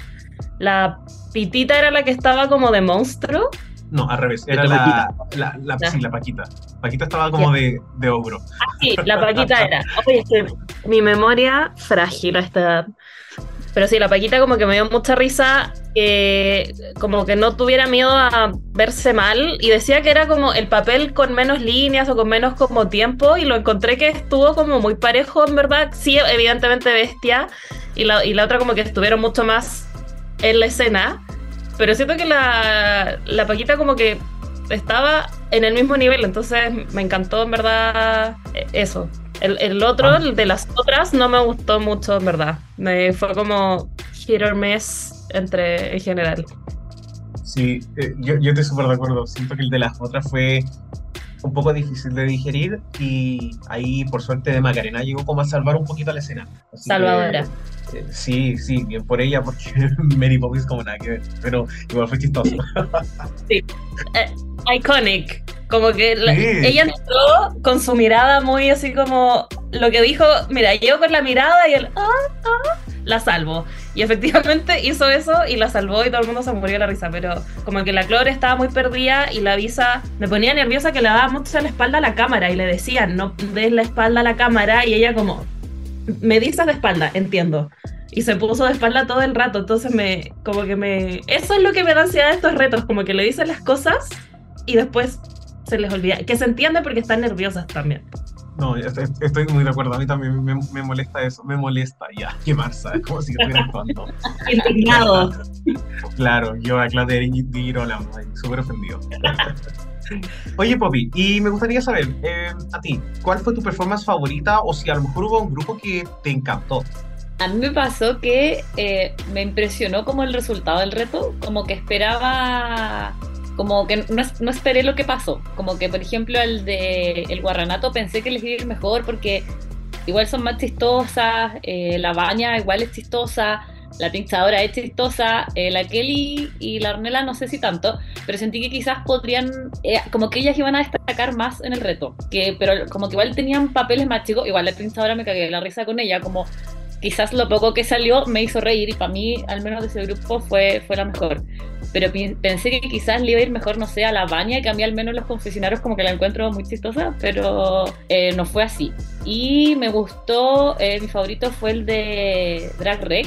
Speaker 3: La pitita era la que estaba como de monstruo.
Speaker 1: No, al revés, era la,
Speaker 2: Paquita.
Speaker 1: la, la,
Speaker 3: Ya.
Speaker 1: sí, la Paquita. Paquita estaba como de, de ogro.
Speaker 3: Sí, la Paquita *laughs* era. Oye, es que mi memoria frágil a esta edad. Pero sí, la Paquita como que me dio mucha risa, eh, como que no tuviera miedo a verse mal y decía que era como el papel con menos líneas o con menos como tiempo y lo encontré que estuvo como muy parejo, en verdad. Sí, evidentemente bestia y la, y la otra como que estuvieron mucho más en la escena, pero siento que la, la Paquita como que estaba en el mismo nivel, entonces me encantó en verdad eh, eso. El, el otro,
Speaker 1: Ah.
Speaker 3: el de las otras, no me gustó mucho en verdad. Me fue como hit or miss entre en general.
Speaker 1: Sí, eh, yo, yo estoy súper de acuerdo. Siento que el de las otras fue un poco difícil de digerir y ahí por suerte de Macarena llegó como a salvar un poquito la escena. Así
Speaker 3: Salvadora.
Speaker 1: Sí, sí, bien por ella porque *laughs* Mary Poppins como nada que ver, pero igual fue chistoso. *laughs*
Speaker 3: Iconic. Como que la-
Speaker 1: Sí.
Speaker 3: ella entró con su mirada muy así como lo que dijo, mira, yo con la mirada y el ah, ah, la salvo. Y efectivamente *laughs* hizo eso y la salvó y todo el mundo se murió de la risa. Pero como que la Clore estaba muy perdida y la Visa me ponía nerviosa que le daba mucho la espalda a la cámara y le decían, no des la espalda a la cámara y ella como, me dices de espalda, entiendo. Y se puso de espalda todo el rato, entonces me, como que me... Eso es lo que me da ansiedad de estos retos, como que le dicen las cosas y después se les olvida. Que se entiende porque están nerviosas también.
Speaker 1: No, estoy, estoy muy de acuerdo. A mí también me, me molesta eso. Me molesta ya. Qué masa. Es *laughs* como si estuviera actuando.
Speaker 3: Indignado. *laughs*
Speaker 1: Claro, yo a Claudia de Girolamo, ahí, súper ofendido. *laughs* Oye, Poppy, y me gustaría saber, eh, a ti, ¿cuál fue tu performance favorita o si a lo mejor hubo un grupo que te encantó?
Speaker 4: A mí me pasó que eh, me impresionó como el resultado del reto, como que esperaba, como que no, no esperé lo que pasó, como que por ejemplo el de el Guarranato pensé que les iba a ir mejor porque igual son más chistosas, eh, la baña igual es chistosa, la pinchadora es chistosa, eh, la Kelly y la Ornella no sé si tanto, pero sentí que quizás podrían, eh, como que ellas iban a destacar más en el reto, que, pero como que igual tenían papeles más chicos, igual la pinchadora me cagué la risa con ella, como quizás lo poco que salió me hizo reír y para mí, al menos de ese grupo, fue, fue la mejor. Pero pensé que quizás le iba a ir mejor, no sé, a la baña, que a mí al menos los confesionarios como que la encuentro muy chistosa, pero eh, no fue así. Y me gustó, eh, mi favorito fue el de Drag Rec.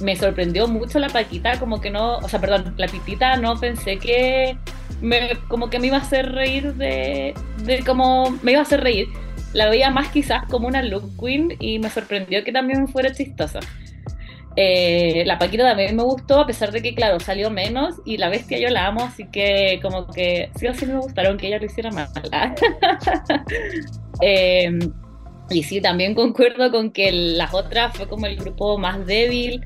Speaker 4: Me sorprendió mucho la Paquita, como que no, o sea, perdón, la Pitita no pensé que me, como que me iba a hacer reír de, de como me iba a hacer reír la veía más quizás como una look queen y me sorprendió que también fuera chistosa. Eh, la Paquita también me gustó, a pesar de que, claro, salió menos y la bestia yo la amo, así que como que sí o sí me gustaron que ella lo hiciera mal. Eh, *laughs* y sí, también concuerdo con que las otras fue como el grupo más débil.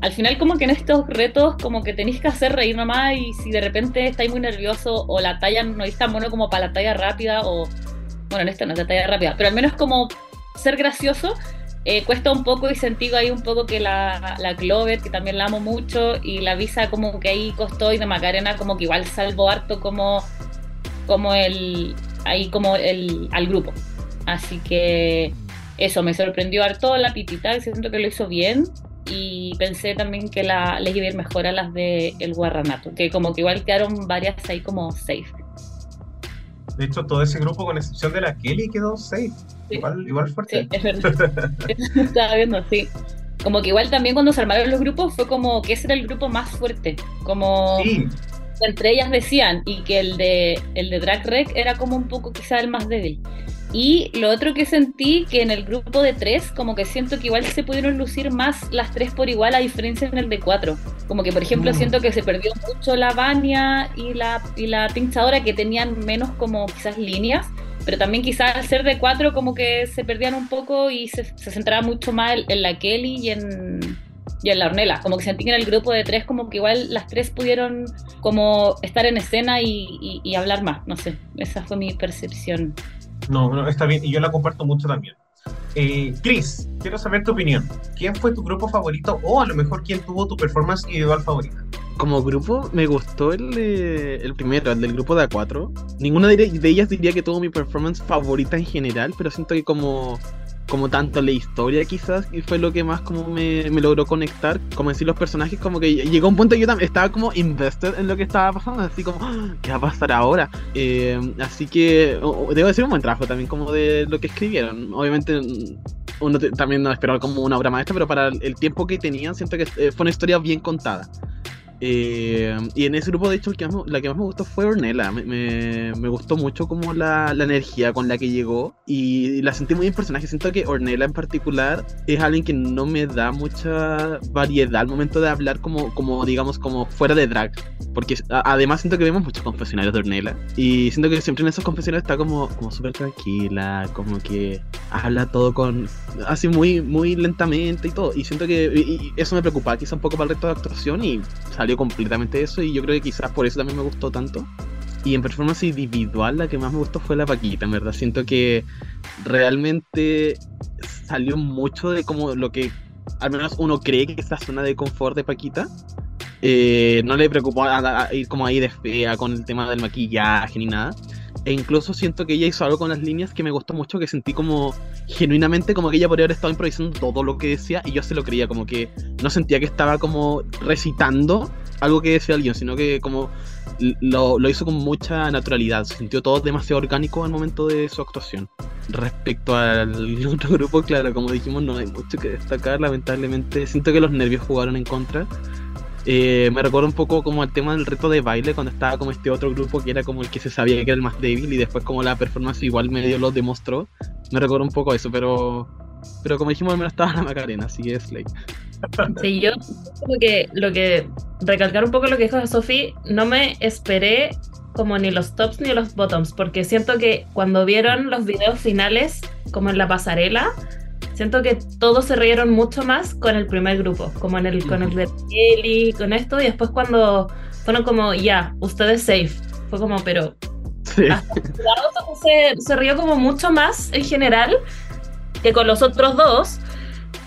Speaker 4: Al final como que en estos retos como que tenéis que hacer reír nomás y si de repente estáis muy nervioso o la talla no es tan bueno como para la talla rápida o bueno, en esto no es de talla rápida, pero al menos como ser gracioso, eh, cuesta un poco y sentí ahí un poco que la, la Clover, que también la amo mucho, y la Visa como que ahí costó y de Macarena como que igual salvó harto como, como el, ahí como el, al grupo. Así que eso, me sorprendió harto la pitita, siento que lo hizo bien. Y pensé también que la, les iba a ir mejor a las de El Guarranato, que como que igual quedaron varias ahí como safe.
Speaker 1: De hecho, todo ese grupo, con excepción de la Kelly, quedó safe.
Speaker 4: Sí.
Speaker 1: Igual, igual fuerte.
Speaker 4: Sí, es verdad. *laughs* Estaba viendo, sí. Como que igual también cuando se armaron los grupos fue como que ese era el grupo más fuerte. Como
Speaker 1: Sí,
Speaker 4: entre ellas decían, y que el de, el de Drag Rec era como un poco quizá el más débil. Y lo otro que sentí, que en el grupo de tres, como que siento que igual se pudieron lucir más las tres por igual, a diferencia en el de cuatro. Como que, por ejemplo,
Speaker 1: Mm.
Speaker 4: siento que se perdió mucho la Vania y la, y la pinchadora, que tenían menos como quizás líneas, pero también quizás al ser de cuatro, como que se perdían un poco y se, se centraba mucho más en, en la Kelly y en, y en la Ornella. Como que sentí que en el grupo de tres, como que igual las tres pudieron como estar en escena y, y- y hablar más. No sé, esa fue mi percepción.
Speaker 1: No, no, está bien, y yo la comparto mucho también. Eh, Chris, quiero saber tu opinión. ¿Quién fue tu grupo favorito o a lo mejor quién tuvo tu performance individual favorita?
Speaker 2: Como grupo, me gustó el, de- el primero, el del grupo de A4. Ninguna de, de ellas diría que tuvo mi performance favorita en general, pero siento que como, como tanto la historia quizás y fue lo que más como me, me logró conectar. Como decir los personajes, como que llegó un punto que yo también estaba como invested en lo que estaba pasando, así como, "Ah, ¿qué va a pasar ahora? Eh, así que debo decir un buen trabajo también como de lo que escribieron. Obviamente mm, uno también no esperaba como una obra maestra, pero para el, el tiempo que tenían siento que eh, fue una historia bien contada. Eh, y en ese grupo, de hecho, el que más la que más me gustó fue Ornella. Me, me- me gustó mucho como la, la energía con la que llegó y la sentí muy en personaje. Siento que Ornella en particular es alguien que no me da mucha variedad al momento de hablar como, como digamos, como fuera de drag. Porque a- además siento que vemos muchos confesionarios de Ornella y siento que siempre en esos confesionarios está como, como súper tranquila, como que habla todo con así muy muy lentamente y todo y siento que y- y eso me preocupaba quizá un poco para el resto de actuación y salió completamente eso y yo creo que quizás por eso también me gustó tanto. Y en performance individual la que más me gustó fue la Paquita en verdad. Siento que realmente salió mucho de como lo que al menos uno cree que es la zona de confort de Paquita. Eh, no le preocupó a- a ir como ahí de fea con el tema del maquillaje ni nada. E incluso siento que ella hizo algo con las líneas que me gustó mucho, que sentí como genuinamente como que ella podría haber estado improvisando todo lo que decía y yo se lo creía, como que no sentía que estaba como recitando algo que decía alguien, sino que como lo, lo hizo con mucha naturalidad, sintió todo demasiado orgánico al momento de su actuación. Respecto al *laughs* otro grupo, claro, como dijimos, no hay mucho que destacar, lamentablemente. Siento que los nervios jugaron en contra. Eh, me recuerda un poco como el tema del reto de baile cuando estaba como este otro grupo que era como el que se sabía que era el más débil y después como la performance igual medio lo demostró. Me recuerda un poco eso, pero pero como dijimos al menos estaba la Macarena, así es Slay.
Speaker 3: Sí, yo como que lo que recalcar un poco lo que dijo Sophie, no me esperé como ni los tops ni los bottoms, porque siento que cuando vieron los videos finales, como en la pasarela, siento que todos se rieron mucho más con el primer grupo, como en el, con el de Kelly, con esto, y después cuando fueron como, ya, ustedes safe, fue como, pero...
Speaker 2: Sí.
Speaker 3: Hasta jurado se, se rió como mucho más en general que con los otros dos,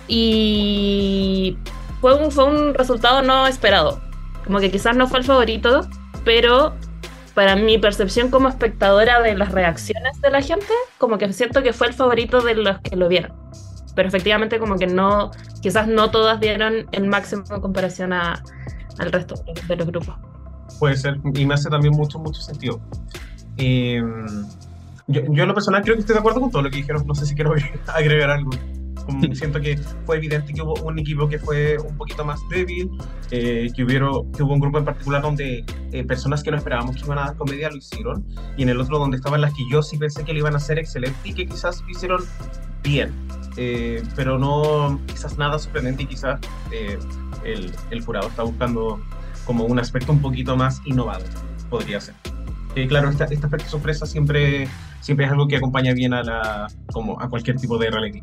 Speaker 3: y fue un, fue un resultado no esperado. Como que quizás no fue el favorito, pero para mi percepción como espectadora de las reacciones de la gente, como que siento que fue el favorito de los que lo vieron. Pero efectivamente como que no, quizás no todas dieron el máximo en comparación a, al resto de los grupos.
Speaker 1: Puede ser, y me hace también mucho, mucho sentido. Eh, yo, yo en lo personal creo que estoy de acuerdo con todo lo que dijeron, no sé si quiero *laughs* agregar algo. Como siento que fue evidente que hubo un equipo que fue un poquito más débil, eh, que, hubieron, que hubo un grupo en particular donde eh, personas que no esperábamos que iban a dar comedia lo hicieron, y en el otro donde estaban las que yo sí pensé que le iban a hacer excelente y que quizás lo hicieron bien, eh, pero no quizás nada sorprendente y quizás eh, el, el jurado está buscando como un aspecto un poquito más innovador, podría ser. Eh, claro, este aspecto sorpresa siempre, siempre es algo que acompaña bien a, la, como a cualquier tipo de reality.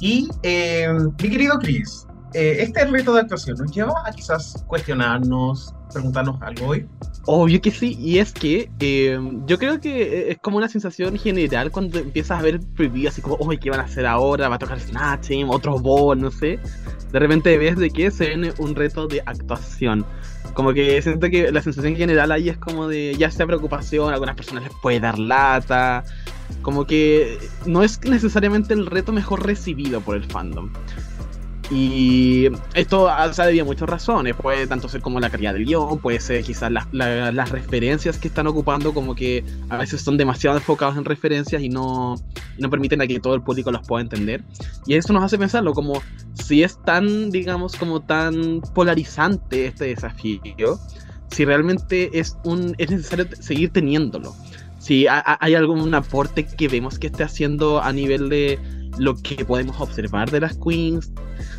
Speaker 1: Y eh, mi querido Chris, eh, este reto de actuación nos lleva a quizás cuestionarnos, preguntarnos algo hoy.
Speaker 2: Obvio que sí, y es que eh, yo creo que es como una sensación general cuando empiezas a ver preview así como, uy, ¿qué van a hacer ahora? ¿Va a tocar Snatching? ¿Otro ball? No sé. De repente ves de que se viene un reto de actuación. Como que siento que la sensación general ahí es como de ya sea preocupación, algunas personas les puede dar lata. Como que no es necesariamente el reto mejor recibido por el fandom. Y esto se ha debido a muchas razones. Puede tanto ser como la calidad del guion, puede ser quizás las, la- las referencias que están ocupando, como que a veces son demasiado enfocados en referencias y no, no permiten a que todo el público los pueda entender. Y eso nos hace pensarlo como si es tan, digamos, como tan polarizante este desafío, si realmente es, un, es necesario seguir teniéndolo. Si ha- ha- hay algún aporte que vemos que esté haciendo a nivel de lo que podemos observar de las queens,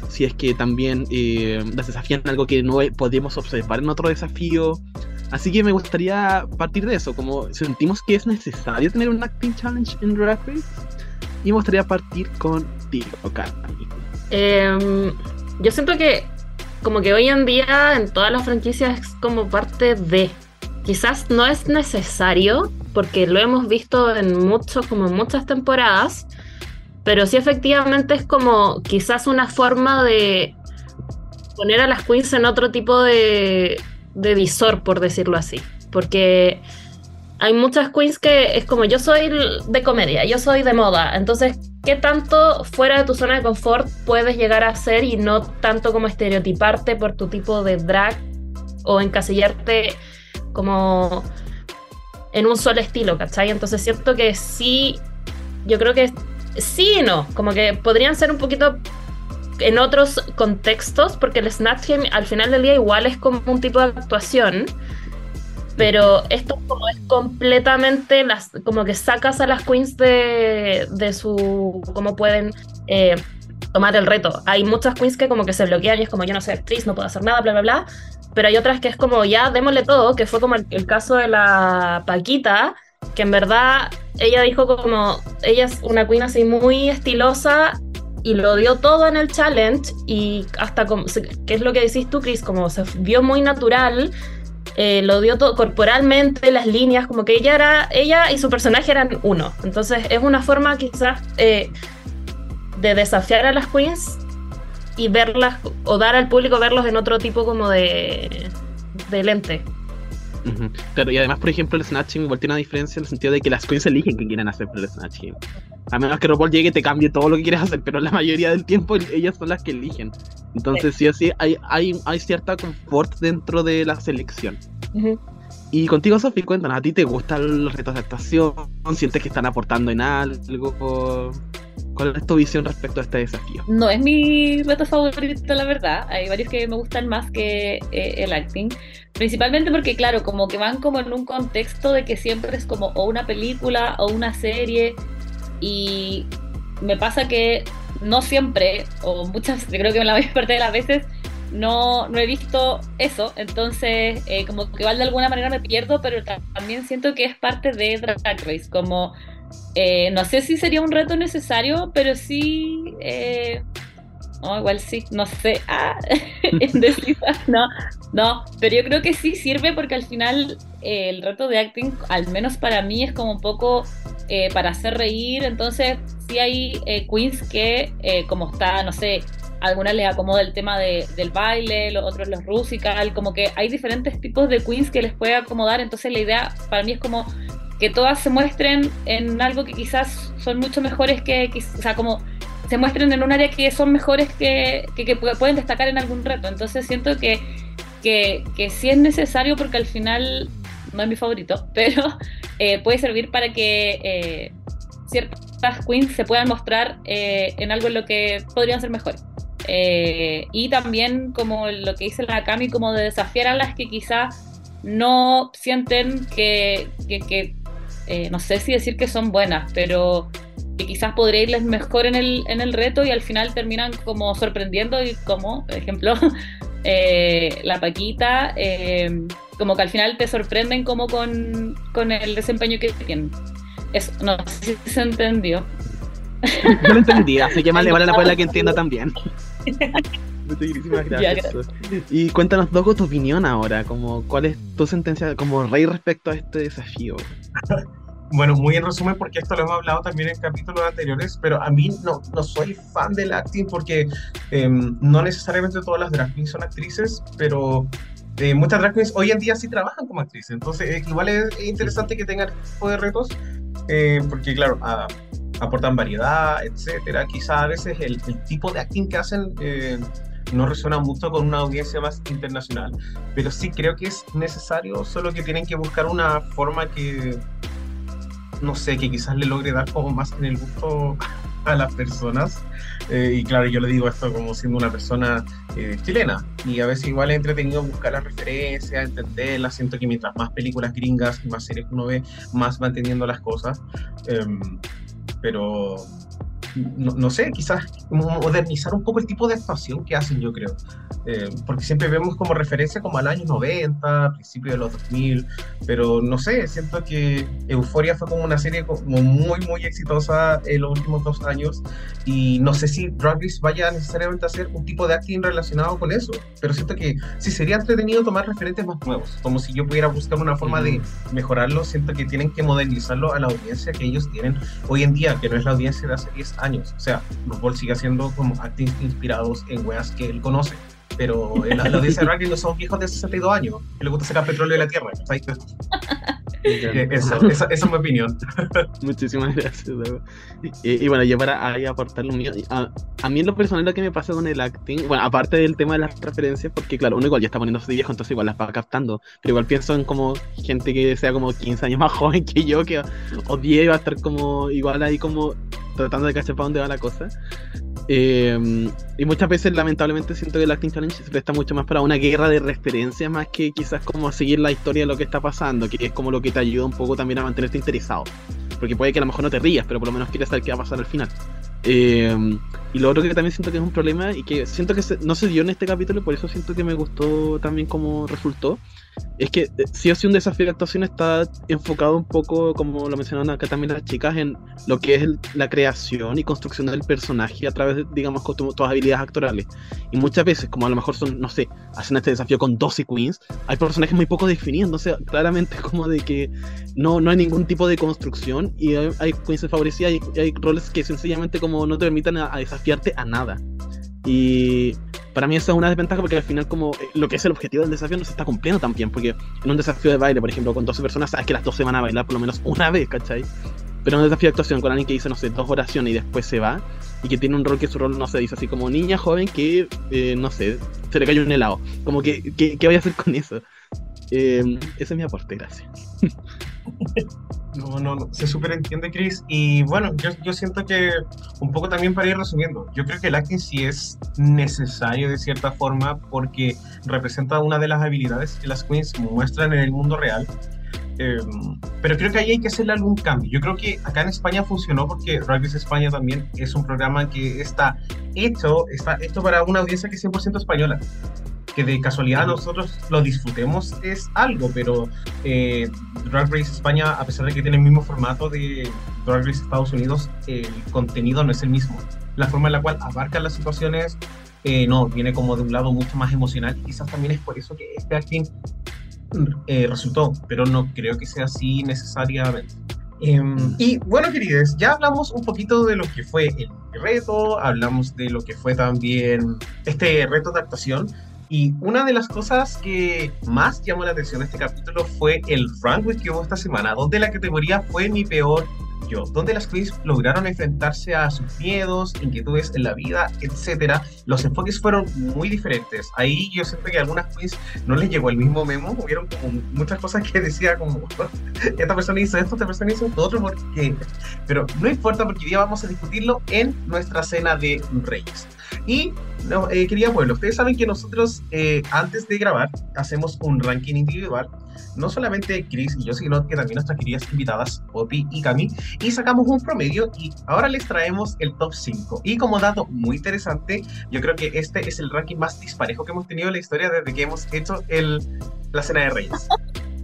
Speaker 2: si es que también eh, las desafían algo que no podíamos observar en otro desafío. Así que me gustaría partir de eso, como sentimos que es necesario tener un acting challenge en Drag Race, y me gustaría partir contigo, Carly.
Speaker 3: Em, yo siento que como que hoy en día en todas las franquicias es como parte de. Quizás no es necesario, porque lo hemos visto en muchos, como en muchas temporadas, pero sí efectivamente es como quizás una forma de poner a las queens en otro tipo de, de visor, por decirlo así. Porque hay muchas queens que es como yo soy de comedia, yo soy de moda, entonces, ¿qué tanto fuera de tu zona de confort puedes llegar a ser y no tanto como estereotiparte por tu tipo de drag o encasillarte como en un solo estilo, ¿cachai? Entonces siento que sí, yo creo que sí y no, como que podrían ser un poquito en otros contextos, porque el Snatch Game al final del día igual es como un tipo de actuación, pero esto como es completamente las como que sacas a las queens de, de su cómo pueden eh, tomar el reto. Hay muchas queens que como que se bloquean y es como yo no soy actriz, no puedo hacer nada, bla bla bla. Pero hay otras que es como ya démosle todo, que fue como el, el caso de la Paquita, que en verdad ella dijo como ella es una queen así muy estilosa y lo dio todo en el challenge y hasta como, ¿qué es lo que decís tú, Chris? Como se vio muy natural eh, lo dio todo corporalmente, las líneas, como que ella era, ella y su personaje eran uno. Entonces es una forma quizás eh, de desafiar a las queens y verlas, o dar al público verlos en otro tipo como de, de lente.
Speaker 2: Claro, y además, por ejemplo, el Snatching igual tiene una diferencia en el sentido de que las queens eligen qué quieren hacer por el Snatching. A menos que RuPaul llegue y te cambie todo lo que quieres hacer, pero la mayoría del tiempo ellas son las que eligen. Entonces, sí o sí, hay, hay, hay cierta confort dentro de la selección.
Speaker 3: Ujú.
Speaker 2: Y contigo, Sofi, cuéntanos, ¿a ti te gustan los retos de actuación? ¿Sientes que están aportando en algo? ¿Cuál es tu visión respecto a este desafío?
Speaker 4: No es mi reto favorito, la verdad. Hay varios que me gustan más que eh, el acting. Principalmente porque, claro, como que van como en un contexto de que siempre es como o una película o una serie. Y me pasa que no siempre, o muchas, yo creo que la mayor *laughs* parte de las veces, no, no he visto eso. Entonces, eh, como que igual de alguna manera me pierdo, pero también siento que es parte de Drag Race. Como eh, no sé si sería un reto necesario, pero sí. Eh, igual sí, no sé. Ah, *laughs* no, no, pero yo creo que sí sirve porque al final eh, el reto de acting, al menos para mí, es como un poco para hacer reír. Entonces, sí hay queens que, como está, no sé, algunas les acomoda el tema de, del baile, los otros los rusical, como que hay diferentes tipos de queens que les puede acomodar. Entonces, la idea para mí es como que todas se muestren en algo que quizás son mucho mejores que, o sea, como se muestren en un área que son mejores que, que, pueden destacar en algún reto. Entonces siento que, que, que, sí es necesario porque al final no es mi favorito, *laughs* pero eh, puede servir para que eh, ciertas queens se puedan mostrar eh, en algo en lo que podrían ser mejores. Y también como lo que dice la Cami, como de desafiar a las que quizás no sienten que, que eh, no sé si decir que son buenas, pero que quizás podría irles mejor en el, en el reto y al final terminan como sorprendiendo y como, por ejemplo, *laughs* eh, la Paquita, eh, como que al final te sorprenden como con, el desempeño que tienen. Eso, no sé si se entendió.
Speaker 2: No lo entendí, así que más le vale la pena que entienda también. *laughs* Muchísimas gracias. Y cuéntanos, Dogo, tu opinión ahora, como cuál es tu sentencia como rey respecto a este desafío. *laughs*
Speaker 1: Bueno, muy en resumen, porque esto lo hemos hablado también en capítulos anteriores, pero a mí no, no soy fan del acting porque em, no necesariamente todas las drag queens son actrices, pero eh, muchas drag queens hoy en día sí trabajan como actrices. Entonces, eh, igual es interesante que tengan este tipo de retos, eh, porque claro, aportan variedad, etcétera. Quizá a veces el, el, tipo de acting que hacen no resuena mucho con una audiencia más internacional, pero sí creo que es necesario, solo que tienen que buscar una forma que, no sé, que quizás le logre dar como más en el gusto a las personas. Eh, y claro, yo le digo esto como siendo una persona eh, chilena. Y a veces igual es entretenido buscar las referencias, entenderlas. Siento que mientras más películas gringas y más series uno ve, más va entendiendo las cosas. Em, pero no, sé, quizás modernizar un poco el tipo de actuación que hacen, yo creo. Eh, porque siempre vemos como referencia como al año 90, principio de los 2000, pero no sé, siento que Euforia fue como una serie como muy, muy exitosa en los últimos dos años y no sé si Drag Race vaya necesariamente a hacer un tipo de acting relacionado con eso, pero siento que sí sería entretenido tomar referentes más nuevos, como si yo pudiera buscar una forma de mejorarlo, siento que tienen que modernizarlo a la audiencia que ellos tienen hoy en día, que no es la audiencia de hace 10 años años. O sea, RuPaul sigue haciendo como actings inspirados en weas que él conoce. Pero la, la audiencia de ranking no son viejos de 62 años que les gusta sacar petróleo de la tierra. Eh, eso, esa, es mi opinión. *laughs*
Speaker 2: Muchísimas gracias. Y, bueno, yo para ahí aportar lo mío. A, a, mí en lo personal lo que me pasa con el acting, bueno, aparte del tema de las referencias, porque claro, uno igual ya está poniéndose viejo, entonces igual las va captando, pero igual pienso en como gente que sea como 15 años más *laughs* joven que yo, que o 10 va a estar como igual ahí como tratando de cachar para dónde va la cosa. Eh, y muchas veces, lamentablemente, siento que el Acting Challenge se presta mucho más para una guerra de referencias, más que quizás como seguir la historia de lo que está pasando, que es como lo que te ayuda un poco también a mantenerte interesado. Porque puede que a lo mejor no te rías, pero por lo menos quieres saber qué va a pasar al final. Eh, y lo otro que también siento que es un problema y que siento que no se dio en este capítulo, por eso siento que me gustó también como resultó, es que eh, si o sí un desafío de actuación está enfocado un poco, como lo mencionaron acá también las chicas, en lo que es la creación y construcción del personaje a través de, digamos, con tus habilidades actorales. Y muchas veces, como a lo mejor son, no sé, hacen este desafío con 12 queens, hay personajes muy poco definidos, entonces claramente *laughs* como de que no, no hay ningún tipo de construcción y hay, queens desfavorecidas y hay, roles que sencillamente como no te permitan a desafiarte a nada. Y para mí eso es una desventaja porque al final como eh, lo que es el objetivo del desafío no se está cumpliendo también, porque en un desafío de baile, por ejemplo, con 12 personas, sabes que las 12 van a bailar por lo menos una vez, ¿cachai? Pero en un desafío de actuación con alguien que dice, no sé, dos oraciones y después se va, y que tiene un rol que su rol, no se dice así como niña joven que, eh, no sé, se le cayó un helado. Como que, ¿qué, voy a hacer con eso? Eh, ese es mi aporte, gracias. *laughs*
Speaker 1: No, no, no, se súper entiende, Chris. Y bueno, yo, yo siento que un poco también para ir resumiendo, yo creo que el acting sí es necesario de cierta forma porque representa una de las habilidades que las queens muestran en el mundo real. Eh, pero creo que ahí hay que hacerle algún cambio. Yo creo que acá en España funcionó porque Rugby España también es un programa que está hecho, está hecho para una audiencia que es 100% española que de casualidad nosotros lo disfrutemos es algo, pero eh, Drag Race España, a pesar de que tiene el mismo formato de Drag Race Estados Unidos, el contenido no es el mismo. La forma en la cual abarcan las situaciones, eh, no, viene como de un lado mucho más emocional quizás también es por eso que este acting eh, resultó, pero no creo que sea así necesariamente. Em, y bueno, queridos, ya hablamos un poquito de lo que fue el reto, hablamos de lo que fue también este reto de actuación, y una de las cosas que más llamó la atención en este capítulo fue el runway que hubo esta semana, donde la categoría fue mi peor yo, donde las queens lograron enfrentarse a sus miedos, inquietudes en la vida, etcétera. Los enfoques fueron muy diferentes. Ahí yo siento que a algunas queens no les llegó el mismo memo, hubieron muchas cosas que *laughs* decía como esta persona hizo esto, esta persona hizo otro, porque pero no importa porque hoy día vamos a discutirlo en nuestra cena de Reyes. Y no, eh, querida pueblo, ustedes saben que nosotros eh, antes de grabar hacemos un ranking individual, no solamente Chris y yo, sino que también nuestras queridas invitadas, Poppy y Cami, y sacamos un promedio y ahora les traemos el top 5. Y como dato muy interesante, yo creo que este es el ranking más disparejo que hemos tenido en la historia desde que hemos hecho el, la Cena de Reyes. *laughs*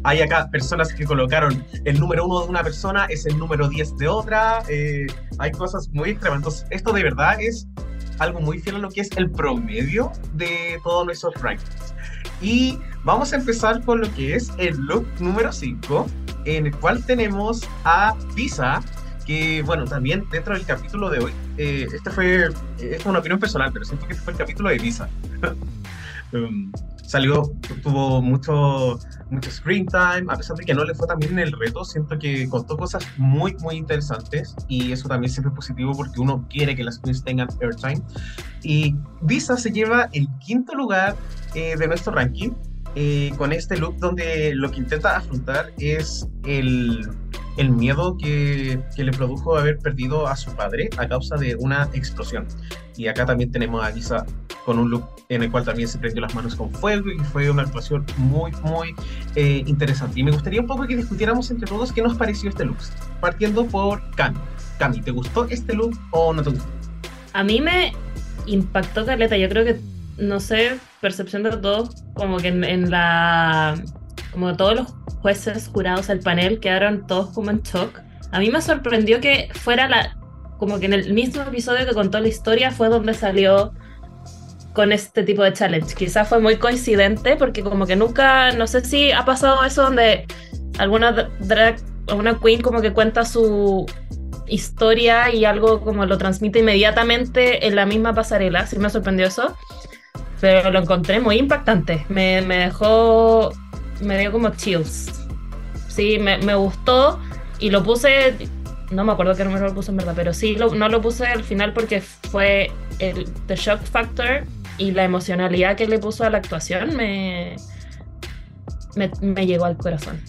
Speaker 1: Hay acá personas que colocaron el número uno de una persona, es el número 10 de otra, eh, hay cosas muy extremas. Entonces, esto de verdad es algo muy fiel a lo que es el promedio de todos nuestros rankings. Y vamos a empezar con lo que es el look número 5, en el cual tenemos a Visa, que bueno, también dentro del capítulo de hoy, eh, este fue, esta es una opinión personal, pero siento que este fue el capítulo de Visa. *laughs* um, salió, tuvo mucho, mucho screen time, a pesar de que no le fue tan bien en el reto, siento que contó cosas muy, muy interesantes y eso también siempre es positivo porque uno quiere que las queens tengan airtime. Y Visa se lleva el quinto lugar eh, de nuestro ranking eh, con este look donde lo que intenta afrontar es el, el miedo que, que, le produjo haber perdido a su padre a causa de una explosión. Y acá también tenemos a Lisa con un look en el cual también se prendió las manos con fuego y fue una actuación muy, muy eh, interesante. Y me gustaría un poco que discutiéramos entre todos qué nos pareció este look. Partiendo por Cami. Cami, ¿te gustó este look o no te gustó?
Speaker 3: A mí me impactó Caleta. Yo creo que, no sé, percepción de todos, como que en, en la. Como todos los jueces jurados al panel quedaron todos como en shock. A mí me sorprendió que fuera la. Como que en el mismo episodio que contó la historia fue donde salió con este tipo de challenge. Quizás fue muy coincidente porque como que nunca, no sé si ha pasado eso donde alguna drag, una queen como que cuenta su historia y algo como lo transmite inmediatamente en la misma pasarela. Sí me sorprendió eso. Pero lo encontré muy impactante. Me, me dejó, me dio como chills. Sí, me, me, gustó y lo puse, no me acuerdo qué número lo puse en verdad, pero sí, no lo puse al final porque fue el The Shock Factor y la emocionalidad que le puso a la actuación me, me, llegó al corazón.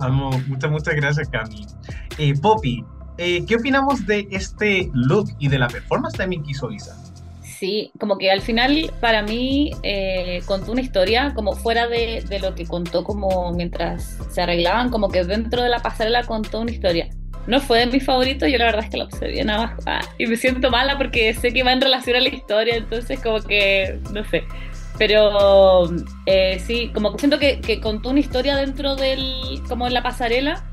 Speaker 1: Amo, muchas, muchas gracias, Cami. Eh, Poppy, eh, ¿qué opinamos de este look y de la performance también que hizo Lisa?
Speaker 4: Sí, como que al final para mí eh, contó una historia como fuera de, de, lo que contó como mientras se arreglaban, como que dentro de la pasarela contó una historia. No fue de mis favoritos, yo la verdad es que la puse bien abajo ah, y me siento mala porque sé que va en relación a la historia, entonces como que, no sé. Pero eh, sí, como que siento que, que, contó una historia dentro del, como en la pasarela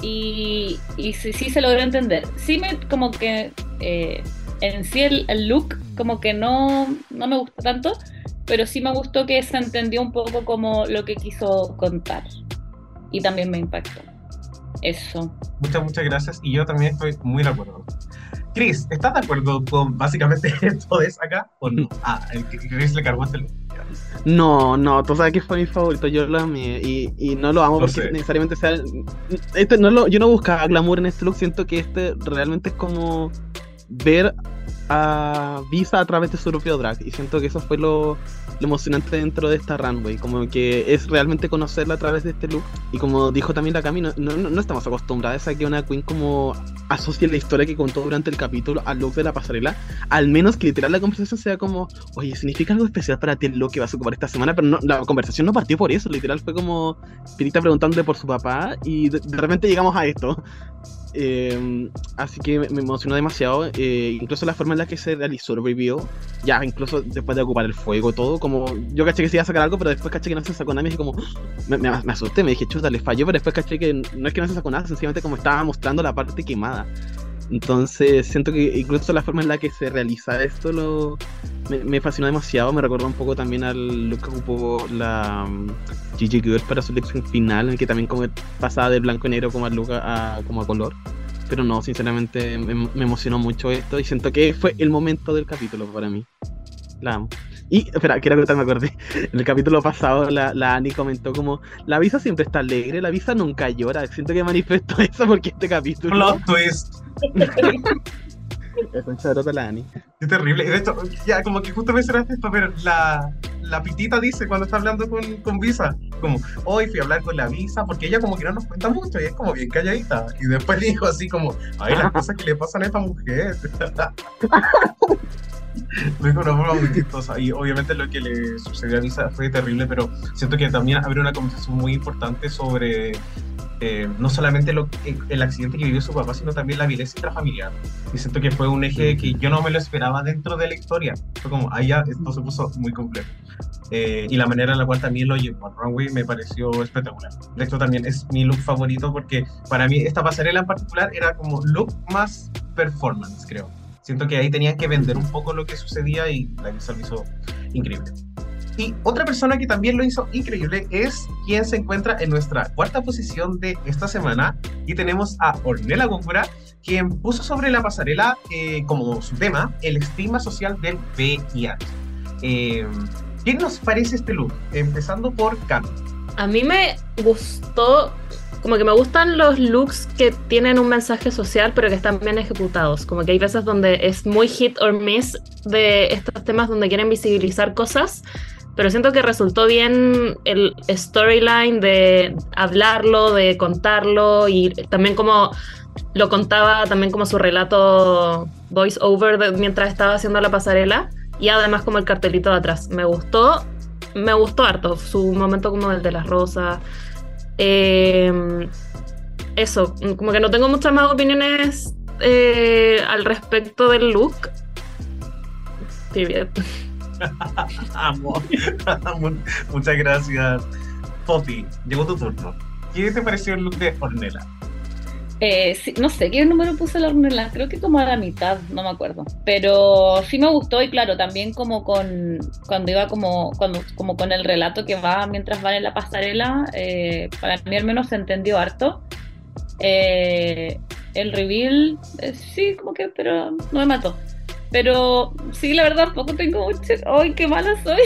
Speaker 4: y, y sí, sí, se logró entender. Sí me como que... Eh, en sí el, el, look como que no, no me gustó tanto, pero sí me gustó que se entendió un poco como lo que quiso contar. Y también me impactó. Eso.
Speaker 1: Muchas, muchas gracias. Y yo también estoy muy de acuerdo. Chris, ¿estás de acuerdo con básicamente *laughs* todo eso acá? ¿O no? Ah, el que Chris le cargó este look.
Speaker 2: No, no, tú sabes que fue mi favorito, yo lo amé y, y no lo amo lo porque sé. necesariamente sea... Este, no lo, yo no buscaba glamour en este look, siento que este realmente es como ver a Visa a través de su propio drag. Y siento que eso fue lo, lo emocionante dentro de esta runway. Como que es realmente conocerla a través de este look. Y como dijo también la Cami, no, no, no estamos acostumbrados a que una queen como asocie la historia que contó durante el capítulo al look de la pasarela. Al menos que literal la conversación sea como, oye, ¿significa algo especial para ti el look que vas a ocupar esta semana? Pero no, la conversación no partió por eso. Literal fue como Pirita preguntándole por su papá. Y de, de repente llegamos a esto. Eh, así que me, emocionó demasiado. eh, incluso la forma en la que se realizó el review, ya incluso después de ocupar el fuego, todo, como yo caché que se iba a sacar algo, pero después caché que no se sacó nada. Dije, como, me, me- me asusté, me dije, chuta, le falló, pero después caché que no es que no se sacó nada, sencillamente como estaba mostrando la parte quemada. Entonces siento que incluso la forma en la que se realiza esto lo, me, me fascinó demasiado. Me recordó un poco también al look que ocupó la um, Gigi Girl para su lección final, en el que también como pasaba de blanco y negro como a, a, como a color. Pero no, sinceramente me, me emocionó mucho esto y siento que fue el momento del capítulo para mí. La amo. Y, espera, quiero contar, me acordé. *laughs* En el capítulo pasado, la, la Ani comentó como: La visa siempre está alegre, la visa nunca llora. Siento que manifestó *laughs* eso porque este capítulo.
Speaker 1: Plot twist. *laughs*
Speaker 2: Es un charota la Ani.
Speaker 1: Qué terrible. De hecho, ya como que justo mencionaste esto, pero la, la pitita dice cuando está hablando con, con Visa, como, hoy fui a hablar con la Visa, porque ella como que no nos cuenta mucho y es como bien calladita. Y después dijo así como, ay, las cosas que le pasan a esta mujer. *laughs* Dijo de una forma muy chistosa. Y obviamente lo que le sucedió a Visa fue terrible, pero siento que también abrió una conversación muy importante sobre eh, no solamente lo, el accidente que vivió su papá, sino también la violencia intrafamiliar. Y siento que fue un eje que yo no me lo esperaba dentro de la historia. Fue como, ah, ya, esto se puso muy complejo. Eh, y la manera en la cual también lo llevó al runway me pareció espectacular. De hecho, también es mi look favorito porque para mí esta pasarela en particular era como look más performance, creo. Siento que ahí tenían que vender un poco lo que sucedía y la Lisa lo hizo increíble. Y otra persona que también lo hizo increíble es quien se encuentra en nuestra cuarta posición de esta semana. Y tenemos a Ornella Góngora, quien puso sobre la pasarela eh, como su tema el estigma social del VIH. Eh, ¿Qué nos parece este look? Empezando por Cam.
Speaker 3: A mí me gustó, como que me gustan los looks que tienen un mensaje social, pero que están bien ejecutados. Como que hay veces donde es muy hit or miss de estos temas donde quieren visibilizar cosas, pero siento que resultó bien el storyline de hablarlo, de contarlo y también como lo contaba también como su relato voice over de- mientras estaba haciendo la pasarela y además como el cartelito de atrás. Me gustó, me gustó harto su momento como el de las rosas. Eh, eso, como que no tengo muchas más opiniones eh, al respecto del look. Period. *laughs*
Speaker 1: Amo. Muchas gracias. Poppy, llegó tu turno. ¿Qué te pareció el look de Ornella?
Speaker 4: Eh, no sé qué número puse la hornela, creo que como a la mitad, no me acuerdo. Pero sí me gustó y claro, también como con cuando iba como, cuando, como con el relato que va mientras van en la pasarela, eh, para mí al menos se entendió harto. Eh, el reveal, eh, sí, como que, pero no me mató. Pero sí, la verdad, poco tengo mucho. ¡Ay, qué mala soy!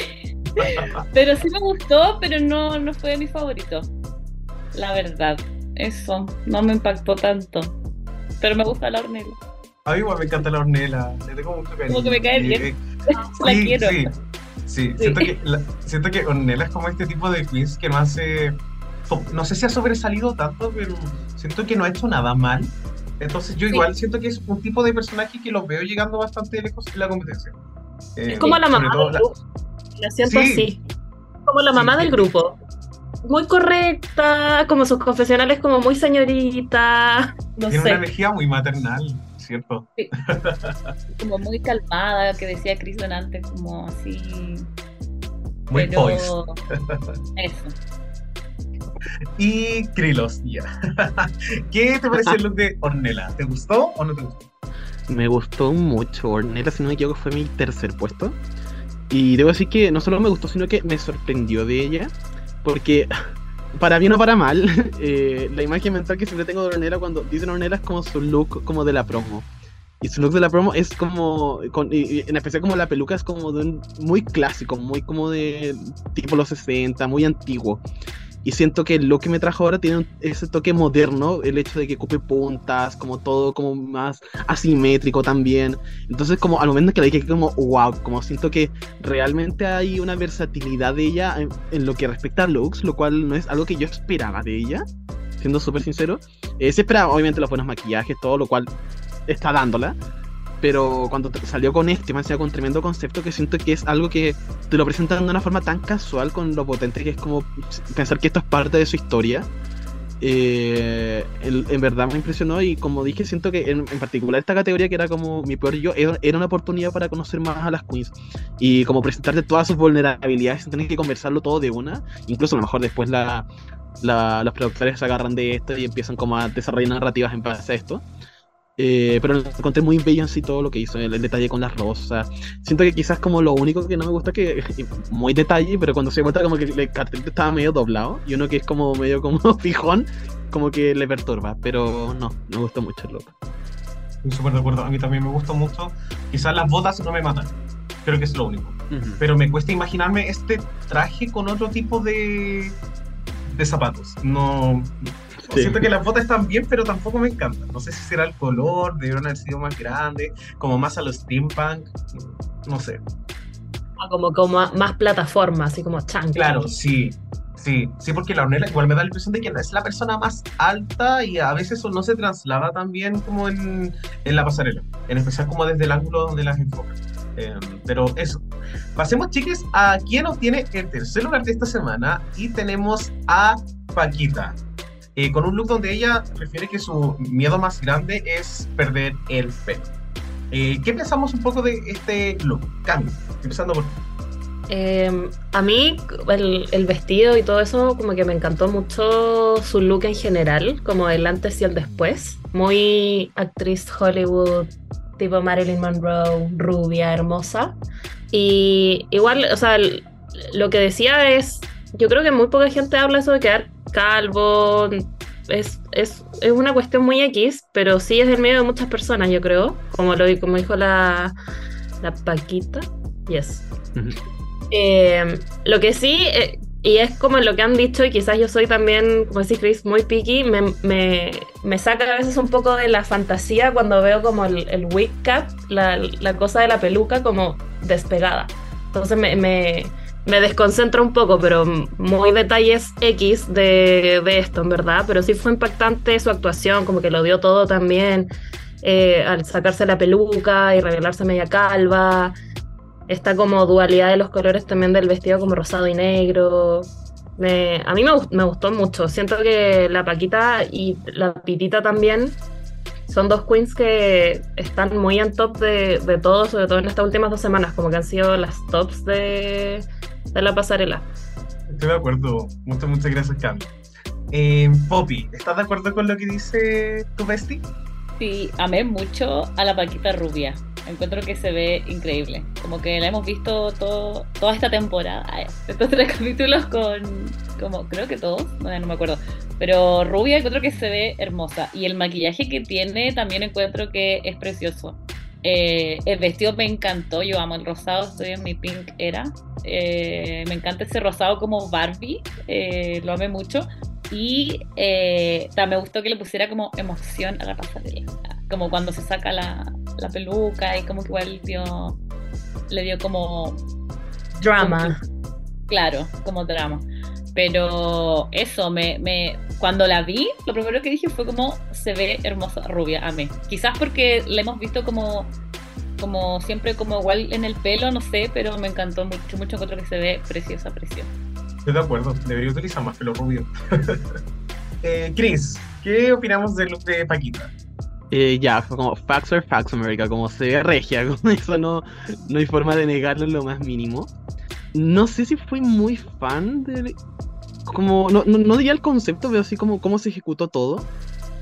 Speaker 4: *laughs* pero sí me gustó, pero no, no fue mi favorito. La verdad. Eso, no me impactó tanto. Pero me gusta la hornela.
Speaker 1: A mí igual me encanta la Ornella. Le tengo mucho cariño.
Speaker 4: Como que me cae bien.
Speaker 1: eh, *laughs*
Speaker 4: La
Speaker 1: sí,
Speaker 4: quiero.
Speaker 1: Sí, sí. Siento, que, la- siento que Ornella es como este tipo de quiz que no hace. No sé si ha sobresalido tanto, pero siento que no ha hecho nada mal. Entonces yo
Speaker 4: Sí.
Speaker 1: igual siento que es un tipo de personaje que lo veo llegando bastante lejos en la competencia. Eh,
Speaker 3: Es como la mamá del
Speaker 1: la-
Speaker 3: grupo. La siento
Speaker 1: Sí.
Speaker 3: así. Como la
Speaker 1: Sí,
Speaker 3: mamá
Speaker 1: sí.
Speaker 3: del grupo. Muy correcta, como sus confesionales, como muy señorita. *laughs* No
Speaker 1: Tiene una energía muy maternal, ¿cierto? *laughs*
Speaker 4: Como muy calmada, que decía Chris antes, como así.
Speaker 1: Muy
Speaker 4: pero... Eso.
Speaker 1: Y Krilos, *laughs* ya. ¿Qué te pareció *laughs* el look de Ornella? ¿Te gustó o no te gustó?
Speaker 2: Me gustó mucho. Ornella, si no me equivoco, fue mi tercer puesto. Y debo decir que no solo me gustó, sino que me sorprendió de ella. Porque, *laughs* para bien o para mal, eh, la imagen mental que siempre tengo de Ornella cuando dicen Ornella es como su look como de la promo. Y su look de la promo es como, con- y- y en especial como la peluca es como de un, muy clásico, muy como de tipo los 60, muy antiguo. Y siento que lo que me trajo ahora tiene ese toque moderno, el hecho de que ocupe puntas, como todo como más asimétrico también. Entonces como al momento que la dije como wow, como siento que realmente hay una versatilidad de ella en, en lo que respecta a looks, lo cual no es algo que yo esperaba de ella, siendo súper sincero. Eh, se esperaba obviamente los buenos maquillajes, todo lo cual está dándola. Pero cuando salió con este, me con tremendo concepto que siento que es algo que te lo presentan de una forma tan casual con lo potente que es como pensar que esto es parte de su historia. Eh, en, en verdad me impresionó y como dije, siento que en, en particular esta categoría que era como mi peor yo, era, era una oportunidad para conocer más a las queens y como presentarte todas sus vulnerabilidades sin tener que conversarlo todo de una. Incluso a lo mejor después la, la- los productores se agarran de esto y empiezan como a desarrollar narrativas en base a esto. Eh, pero lo encontré muy sí todo lo que hizo, el, el detalle con las rosas. Siento que quizás como lo único que no me gusta es que *laughs* muy detalle, pero cuando se cuenta como que el cartel estaba medio doblado y uno que es como medio como *laughs* fijón, como que le perturba, pero no, me gustó mucho el look.
Speaker 1: Súper de acuerdo. A mí también me gustó mucho. Quizás las botas no me matan. Creo que es lo único. Pero me cuesta imaginarme este traje con otro tipo de, de zapatos. No.
Speaker 2: Sí.
Speaker 1: Siento que las botas están bien, pero tampoco me encantan. No sé si será el color, debieron haber sido más grandes, como más a los steampunk. No sé.
Speaker 3: Ah, Como, como a- más plataforma, así como chan.
Speaker 1: Claro, sí. Sí, sí, porque la Ornella igual me da la impresión de que no es la persona más alta y a veces eso no se traslada tan bien como en, en la pasarela, en especial como desde el ángulo donde las enfoca. Eh, pero eso. Pasemos, chiques, a quien obtiene el tercer lugar de esta semana y tenemos a Paquita. Con un look donde ella refiere que su miedo más grande es perder el pelo. Eh, ¿Qué pensamos un poco de este look? Cami, empezando por.
Speaker 3: Eh, a mí el, vestido y todo eso como que me encantó mucho su look en general, como el antes y el después. Muy actriz Hollywood, tipo Marilyn Monroe, rubia, hermosa. Y igual, o sea, lo que decía es, yo creo que muy poca gente habla eso de quedar calvo. Es, es, es una cuestión muy X, pero sí es del medio de muchas personas, yo creo. Como lo como dijo la, la Paquita. Yes. Eh, lo que sí, eh, y es como lo que han dicho, y quizás yo soy también, como decís Chris, muy picky, me, me, me saca a veces un poco de la fantasía cuando veo como el, el wig cap, la, la cosa de la peluca como despegada. Entonces me, me, me desconcentra un poco, pero muy detalles X de, esto, en verdad. Pero sí fue impactante su actuación, como que lo dio todo también. eh, al sacarse la peluca y revelarse media calva, esta como dualidad de los colores también del vestido como rosado y negro. A mí me, me gustó mucho. Siento que la Paquita y la Pitita también son dos queens que están muy en top de, de todo, sobre todo en estas últimas dos semanas, como que han sido las tops de, de la pasarela.
Speaker 1: Estoy de acuerdo. Muchas, muchas gracias, Cami. Eh, Poppy, ¿estás de acuerdo con lo que dice tu bestie?
Speaker 4: Sí, amé mucho a la Paquita rubia. Encuentro que se ve increíble. Como que la hemos visto todo, toda esta temporada. ay, Estos tres *laughs* capítulos con. Como, creo que todos, no, no me acuerdo. Pero rubia encuentro que se ve hermosa. Y el maquillaje que tiene también encuentro que es precioso. Eh, el vestido me encantó. Yo amo el rosado, estoy en mi pink era. Eh, me encanta ese rosado como Barbie. eh, lo amé mucho. Y eh, me gustó que le pusiera como emoción a la pasarela. Como cuando se saca la, la peluca y como que igual dio, le dio como,
Speaker 3: Drama.
Speaker 4: claro, como drama. Pero eso, me, me, cuando la vi, lo primero que dije fue como se ve hermosa, rubia, amé. Quizás porque la hemos visto como, como siempre, como igual en el pelo, no sé, pero me encantó mucho, mucho. Encuentro que se ve preciosa, preciosa.
Speaker 1: Estoy de acuerdo. Debería utilizar más pelo rubio. *laughs* eh, Chris, ¿qué opinamos del look de Paquita?
Speaker 2: Eh, ya, fue como facts are facts, America, como se ve regia, *laughs* como eso no, no hay forma de negarlo en lo más mínimo. No sé si fui muy fan de... Como, no, no, no diría el concepto, pero así como cómo se ejecutó todo.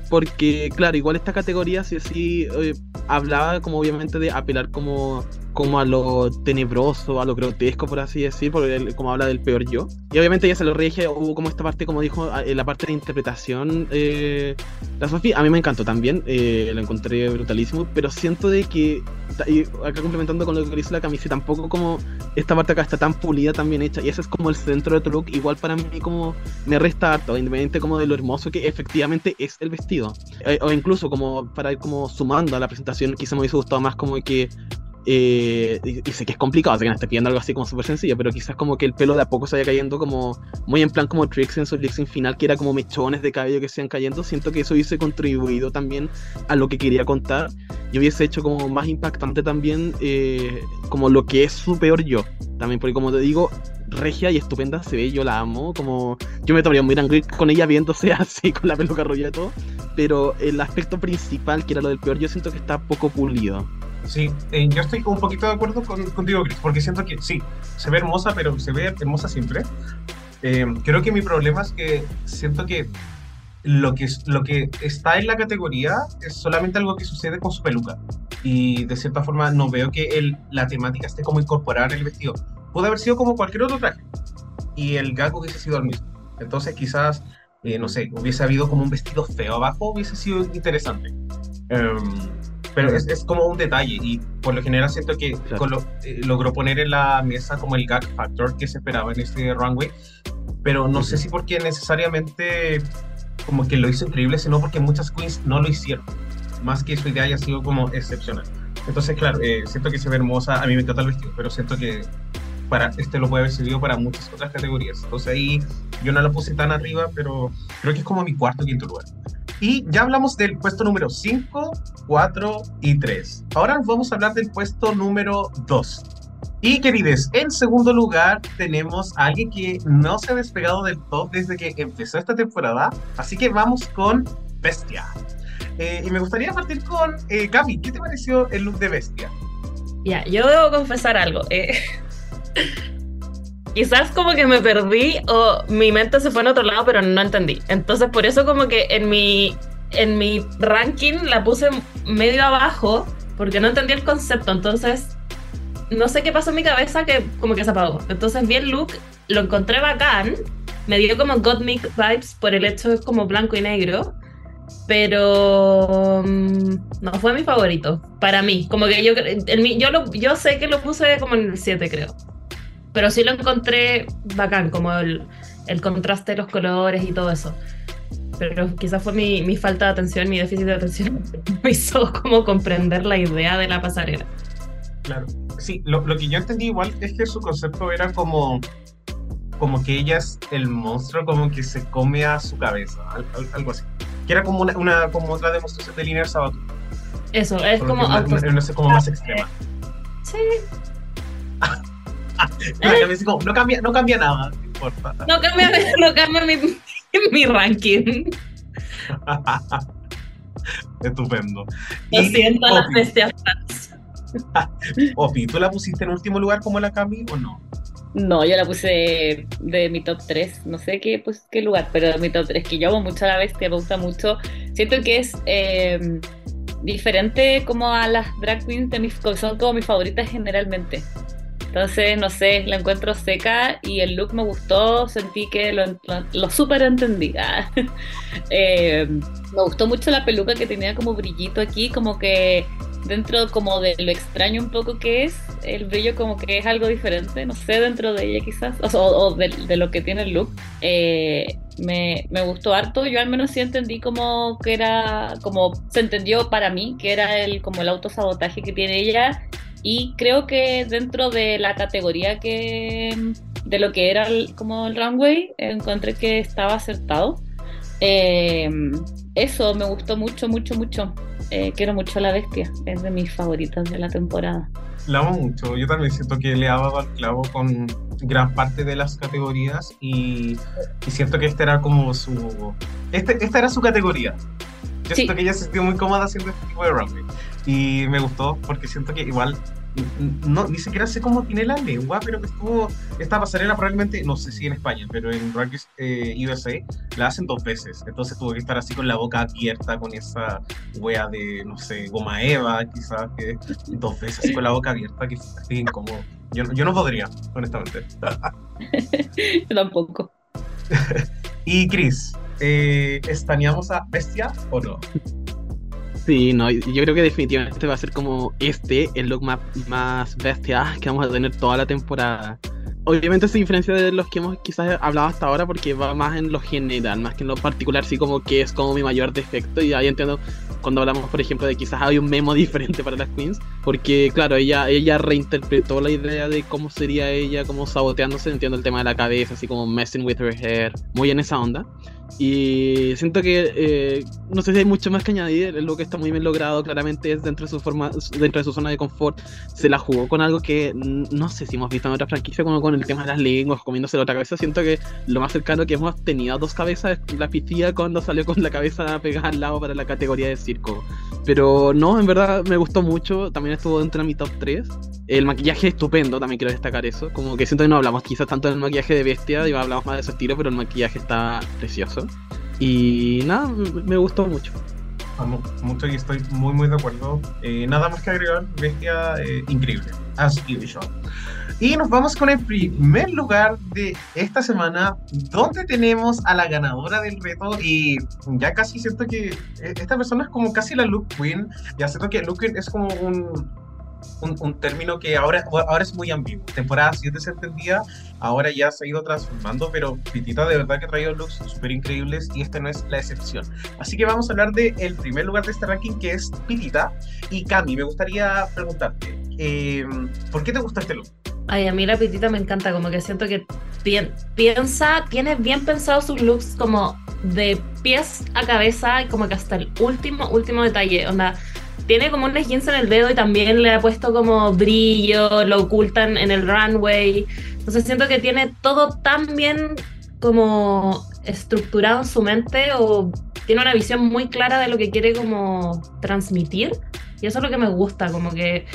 Speaker 2: Porque, claro, igual esta categoría sí, sí eh, hablaba como obviamente de apelar como como a lo tenebroso, a lo grotesco, por así decir, porque él, como habla del peor yo. Y obviamente ya se lo regia, hubo como esta parte, como dijo, la parte de interpretación, eh, la Sofía, a mí me encantó también, eh, lo encontré brutalísimo, pero siento de que, y acá complementando con lo que dice la camisa, tampoco como esta parte acá está tan pulida, tan bien hecha, y ese es como el centro de tu look, igual para mí como me resta harto, independientemente como de lo hermoso que efectivamente es el vestido. Eh, o incluso como para ir como sumando a la presentación, quizá me hubiese gustado más como que eh, y, sé que es complicado, sé que no estoy pidiendo algo así como súper sencillo, pero quizás como que el pelo de a poco se vaya cayendo como muy en plan como Trix en su Trix final, que era como mechones de cabello que se iban cayendo. Siento que eso hubiese contribuido también a lo que quería contar y hubiese hecho como más impactante también eh, como lo que es su peor yo. También porque como te digo, regia y estupenda se ve, yo la amo, como yo me tomaría muy angry con ella viéndose *laughs* así con la peluca roja y todo, pero el aspecto principal que era lo del peor yo siento que está poco pulido.
Speaker 1: Sí, eh, yo estoy un poquito de acuerdo con, contigo, Chris, porque siento que sí, se ve hermosa, pero se ve hermosa siempre. Eh, creo que mi problema es que siento que lo que, lo que está en la categoría es solamente algo que sucede con su peluca. Y de cierta forma no veo que el, la temática esté como incorporada en el vestido. Puede haber sido como cualquier otro traje. Y el gag hubiese sido el mismo. Entonces quizás, eh, no sé, hubiese habido como un vestido feo abajo, hubiese sido interesante. Um, pero es, es, como un detalle y por lo general siento que eh, logró poner en la mesa como el gag factor que se esperaba en este runway, pero no sé si porque necesariamente como que lo hizo increíble, sino porque muchas queens no lo hicieron, más que su idea haya sido como excepcional. Entonces, claro, eh, siento que se ve hermosa, a mí me encanta el vestido, pero siento que para este lo puede haber servido para muchas otras categorías. Entonces ahí yo no lo puse tan arriba, pero creo que es como mi cuarto quinto lugar. Y ya hablamos del puesto número 5, 4 y 3. Ahora vamos a hablar del puesto número 2. Y queridos, en segundo lugar tenemos a alguien que no se ha despegado del top desde que empezó esta temporada. Así que vamos con Bestia. Eh, y me gustaría partir con eh, Gaby. ¿Qué te pareció el look de Bestia?
Speaker 3: Ya, yo debo confesar algo. Eh, quizás como que me perdí o mi mente se fue en otro lado, pero no entendí. Entonces, por eso como que en mi, en mi ranking la puse medio abajo, porque no entendí el concepto. Entonces, no sé qué pasó en mi cabeza que como que se apagó. Entonces vi el look, lo encontré bacán, me dio como Gottmik vibes por el hecho de como blanco y negro. Pero mm, no fue mi favorito para mí. Como que yo, yo, lo, yo sé que lo puse como en el 7, creo. Pero sí lo encontré bacán, como el, el contraste de los colores y todo eso. Pero quizás fue mi, mi, falta de atención, mi déficit de atención, *laughs* me hizo como comprender la idea de la pasarela.
Speaker 1: Claro, sí, lo, lo que yo entendí igual es que su concepto era como, como que ella es el monstruo, como que se come a su cabeza, algo así. Que era como una, una como otra demostración de Linear Sabato.
Speaker 3: Eso, es como...
Speaker 1: Una, una, como más extrema.
Speaker 3: Sí. *laughs* *laughs*
Speaker 1: no, cambia, no cambia nada, no importa.
Speaker 3: No cambia, *laughs* no cambia mi, *laughs* mi ranking.
Speaker 1: Estupendo.
Speaker 3: Lo y, siento, las bestias.
Speaker 1: Opi, ¿tú la pusiste en último lugar como la Cami o no?
Speaker 4: No, yo la puse de, mi top 3, no sé qué, pues, qué lugar, pero de mi top 3, que yo amo mucho a la bestia, me gusta mucho. Siento que es eh, diferente como a las drag queens de mis, son como mis favoritas generalmente. Entonces, no sé, la encuentro seca y el look me gustó, sentí que lo, lo, súper entendí. eh, *laughs* me gustó mucho la peluca que tenía como brillito aquí, como que dentro como de lo extraño un poco que es, el brillo como que es algo diferente, no sé, dentro de ella quizás, o, de, lo que tiene el look. Eh, me, me, gustó harto, yo al menos sí entendí como que era, como se entendió para mí, que era el como el autosabotaje que tiene ella y creo que dentro de la categoría que de lo que era el, como el runway, encontré que estaba acertado. Eh, eso me gustó mucho, mucho, mucho. Eh, quiero mucho a la bestia, es de mis favoritas de la temporada.
Speaker 1: La amo mucho, yo también siento que le ha dado al clavo con gran parte de las categorías y, y siento que esta era como su... Este, esta era su categoría. Yo siento que ella se sintió muy cómoda haciendo este tipo de runway. Y me gustó porque siento que igual no, ni siquiera sé cómo tiene la lengua, pero que estuvo, esta pasarela probablemente, no sé si en España, pero en Race, eh, USA la hacen dos veces, entonces tuvo que estar así con la boca abierta, con esa wea de, no sé, goma eva, quizás, que dos veces así con la boca abierta, que es incómodo. Yo, yo no podría, honestamente. *laughs*
Speaker 4: Yo tampoco. *laughs*
Speaker 1: y Chris, eh, ¿estaneamos a Bestia o no?
Speaker 2: Sí, no, yo creo que definitivamente va a ser como este, el look más, más bestia que vamos a tener toda la temporada. Obviamente se diferencia de los que hemos quizás hablado hasta ahora porque va más en lo general, más que en lo particular, sí como que es como mi mayor defecto y ahí entiendo cuando hablamos, por ejemplo, de quizás hay un memo *laughs* diferente para las queens, porque claro, ella, ella reinterpretó la idea de cómo sería ella, como saboteándose, entiendo el tema de la cabeza, así como messing with her hair, muy en esa onda. Y siento que eh, no sé si hay mucho más que añadir, lo que está muy bien logrado, claramente es dentro de su forma, dentro de su zona de confort, se la jugó con algo que no sé si hemos visto en otra franquicia, como con el tema de las lenguas, comiéndose la otra cabeza, siento que lo más cercano que hemos tenido a dos cabezas es la piscina cuando salió con la cabeza pegada al lado para la categoría de circo. Pero no, en verdad me gustó mucho, también estuvo dentro de mi top 3. El maquillaje estupendo, también quiero destacar eso, como que siento que no hablamos quizás tanto del maquillaje de bestia, y hablamos más de ese estilo, pero el maquillaje está precioso. Y nada, me gustó mucho.
Speaker 1: mucho y estoy muy muy de acuerdo. Eh, nada más que agregar, bestia eh, increíble. As usual. Y nos vamos con el primer lugar de esta semana, donde tenemos a la ganadora del reto. Y ya casi siento que eh, esta persona es como casi la look queen. Ya siento que look queen es como un, un, término que ahora, ahora es muy ambiguo. Temporada 7 se entendía, ahora ya se ha ido transformando, pero Pitita de verdad que ha traído looks súper increíbles y esta no es la excepción. Así que vamos a hablar del el primer lugar de este ranking que es Pitita. Y Cami, me gustaría preguntarte, eh, ¿por qué te gusta este look?
Speaker 3: Ay, a mí la Pitita me encanta, como que siento que piensa, tiene bien pensado sus looks como de pies a cabeza y como que hasta el último, último detalle. Onda, tiene como un jeans en el dedo y también le ha puesto como brillo, lo ocultan en el runway. Entonces siento que tiene todo tan bien como estructurado en su mente o tiene una visión muy clara de lo que quiere como transmitir. Y eso es lo que me gusta, como que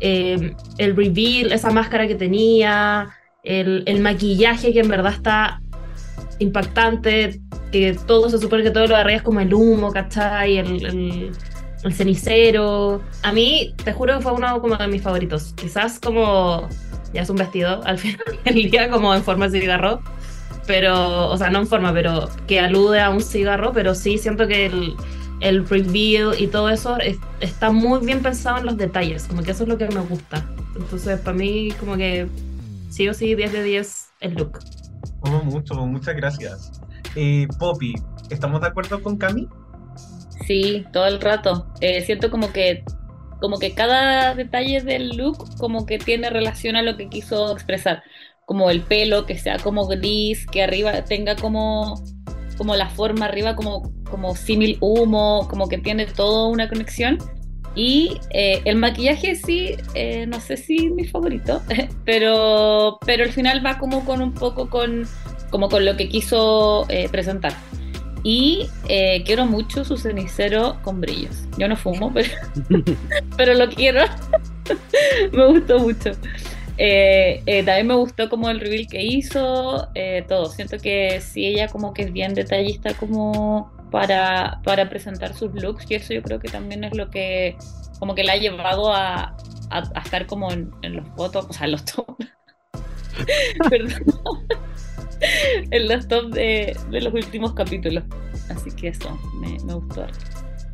Speaker 3: eh, el reveal, esa máscara que tenía, el, el, maquillaje que en verdad está impactante, que todo se supone que todo lo de arriba es como el humo, ¿cachai? el el cenicero. A mí, te juro que fue uno como de mis favoritos. Quizás como ya es un vestido *laughs* al final del día como en forma de cigarro. Pero, o sea, no en forma, pero que alude a un cigarro, pero sí siento que el, el reveal y todo eso está muy bien pensado en los detalles, como que eso es lo que me gusta. Entonces, para mí, como que sí o sí, 10 de 10 el look.
Speaker 1: Oh, mucho, muchas gracias. Eh, Poppy, ¿estamos de acuerdo con Cami?
Speaker 4: Sí, todo el rato. Eh, siento como que como que cada detalle del look como que tiene relación a lo que quiso expresar. Como el pelo, que sea como gris, que arriba tenga como, como la forma arriba como, como símil humo, como que tiene toda una conexión. Y eh, el maquillaje sí, eh, no sé si mi favorito, *laughs* pero, pero al final va como con un poco con, como con lo que quiso presentar. Y eh, quiero mucho su cenicero con brillos. Yo no fumo, pero, *laughs* pero lo quiero. *laughs* me gustó mucho. Eh, eh, también me gustó como el reveal que hizo, todo. Siento que sí, ella como que es bien detallista como para, para presentar sus looks y eso yo creo que también es lo que como que la ha llevado a, a, estar como en, en, los fotos, o sea, en los *laughs* top. Perdón. *laughs* en los top de, los últimos capítulos. Así que eso, me, gustó.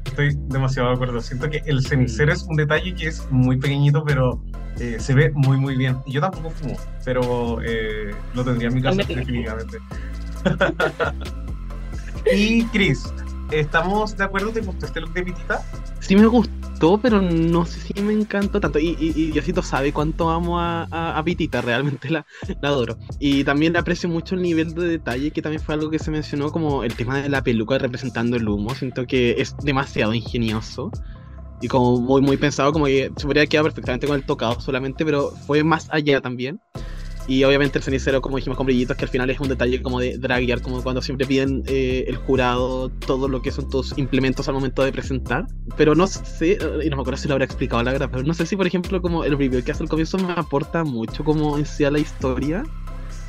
Speaker 1: Estoy demasiado de acuerdo. Siento que el cenicero es un detalle que es muy pequeñito, pero eh, se ve muy, muy bien. Yo tampoco fumo, pero eh, lo tendría en mi casa definitivamente. *laughs* y Chris, ¿estamos de acuerdo? ¿Te gustó este look de Pitita?
Speaker 2: Sí me gustó, pero no sé si me encantó tanto. Y, y, y Diosito sabe cuánto amo a, a, Pitita, realmente la, la, adoro. Y también aprecio mucho el nivel de detalle, que también fue algo que se mencionó como el tema de la peluca representando el humo. Siento que es demasiado ingenioso. Y como muy, muy pensado, como que se podría quedar perfectamente con el tocado solamente, pero fue más allá también. Y obviamente el cenicero, como dijimos, con brillitos, que al final es un detalle como de draguear, como cuando siempre piden eh, el jurado todo lo que son tus implementos al momento de presentar. Pero no sé, y no me acuerdo si lo habrá explicado la verdad, pero no sé si, por ejemplo, como el review que hace al comienzo me aporta mucho como en la historia.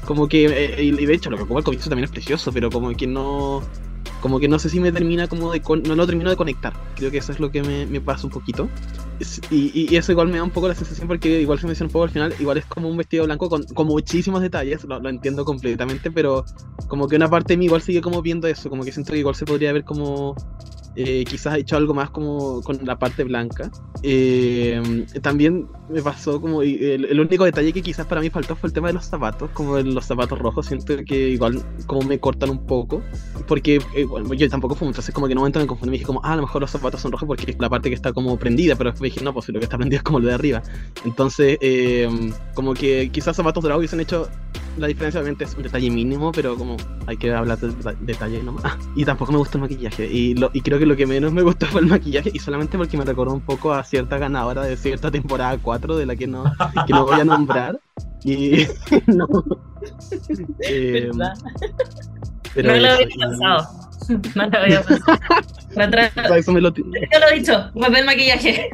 Speaker 2: Como que, eh, y de hecho, lo que ocupa el comienzo también es precioso, pero como que no como que no sé si me termina como de no lo termino de conectar. Creo que eso es lo que me, pasa un poquito. Y, eso igual me da un poco la sensación porque igual se menciona un poco al final igual es como un vestido blanco con, con muchísimos detalles lo, lo, entiendo completamente pero como que una parte de mí igual sigue como viendo eso como que siento que igual se podría ver como eh, quizás hecho algo más como con la parte blanca. Eh, también me pasó como el, el, único detalle que quizás para mí faltó fue el tema de los zapatos, como los zapatos rojos, siento que igual como me cortan un poco, porque eh, bueno, yo tampoco fue entonces como que en un momento me confundí, me dije como, ah, a lo mejor los zapatos son rojos porque es la parte que está como prendida, pero después dije, no, pues lo que está prendido es como lo de arriba. Entonces, como que quizás zapatos dorados hubiesen hecho la diferencia obviamente es un detalle mínimo, pero como hay que hablar de detalle nomás. *laughs* y tampoco me gusta el maquillaje. Y, lo, y creo que lo que menos me gustó fue el maquillaje, y solamente porque me recordó un poco a cierta ganadora de cierta temporada 4, de la que no, que no voy a nombrar. Y *laughs* no. *laughs*
Speaker 3: eh, pero no lo había pensado. *laughs* No lo había pensado. Me eso me lo... Yo lo he dicho, me el maquillaje.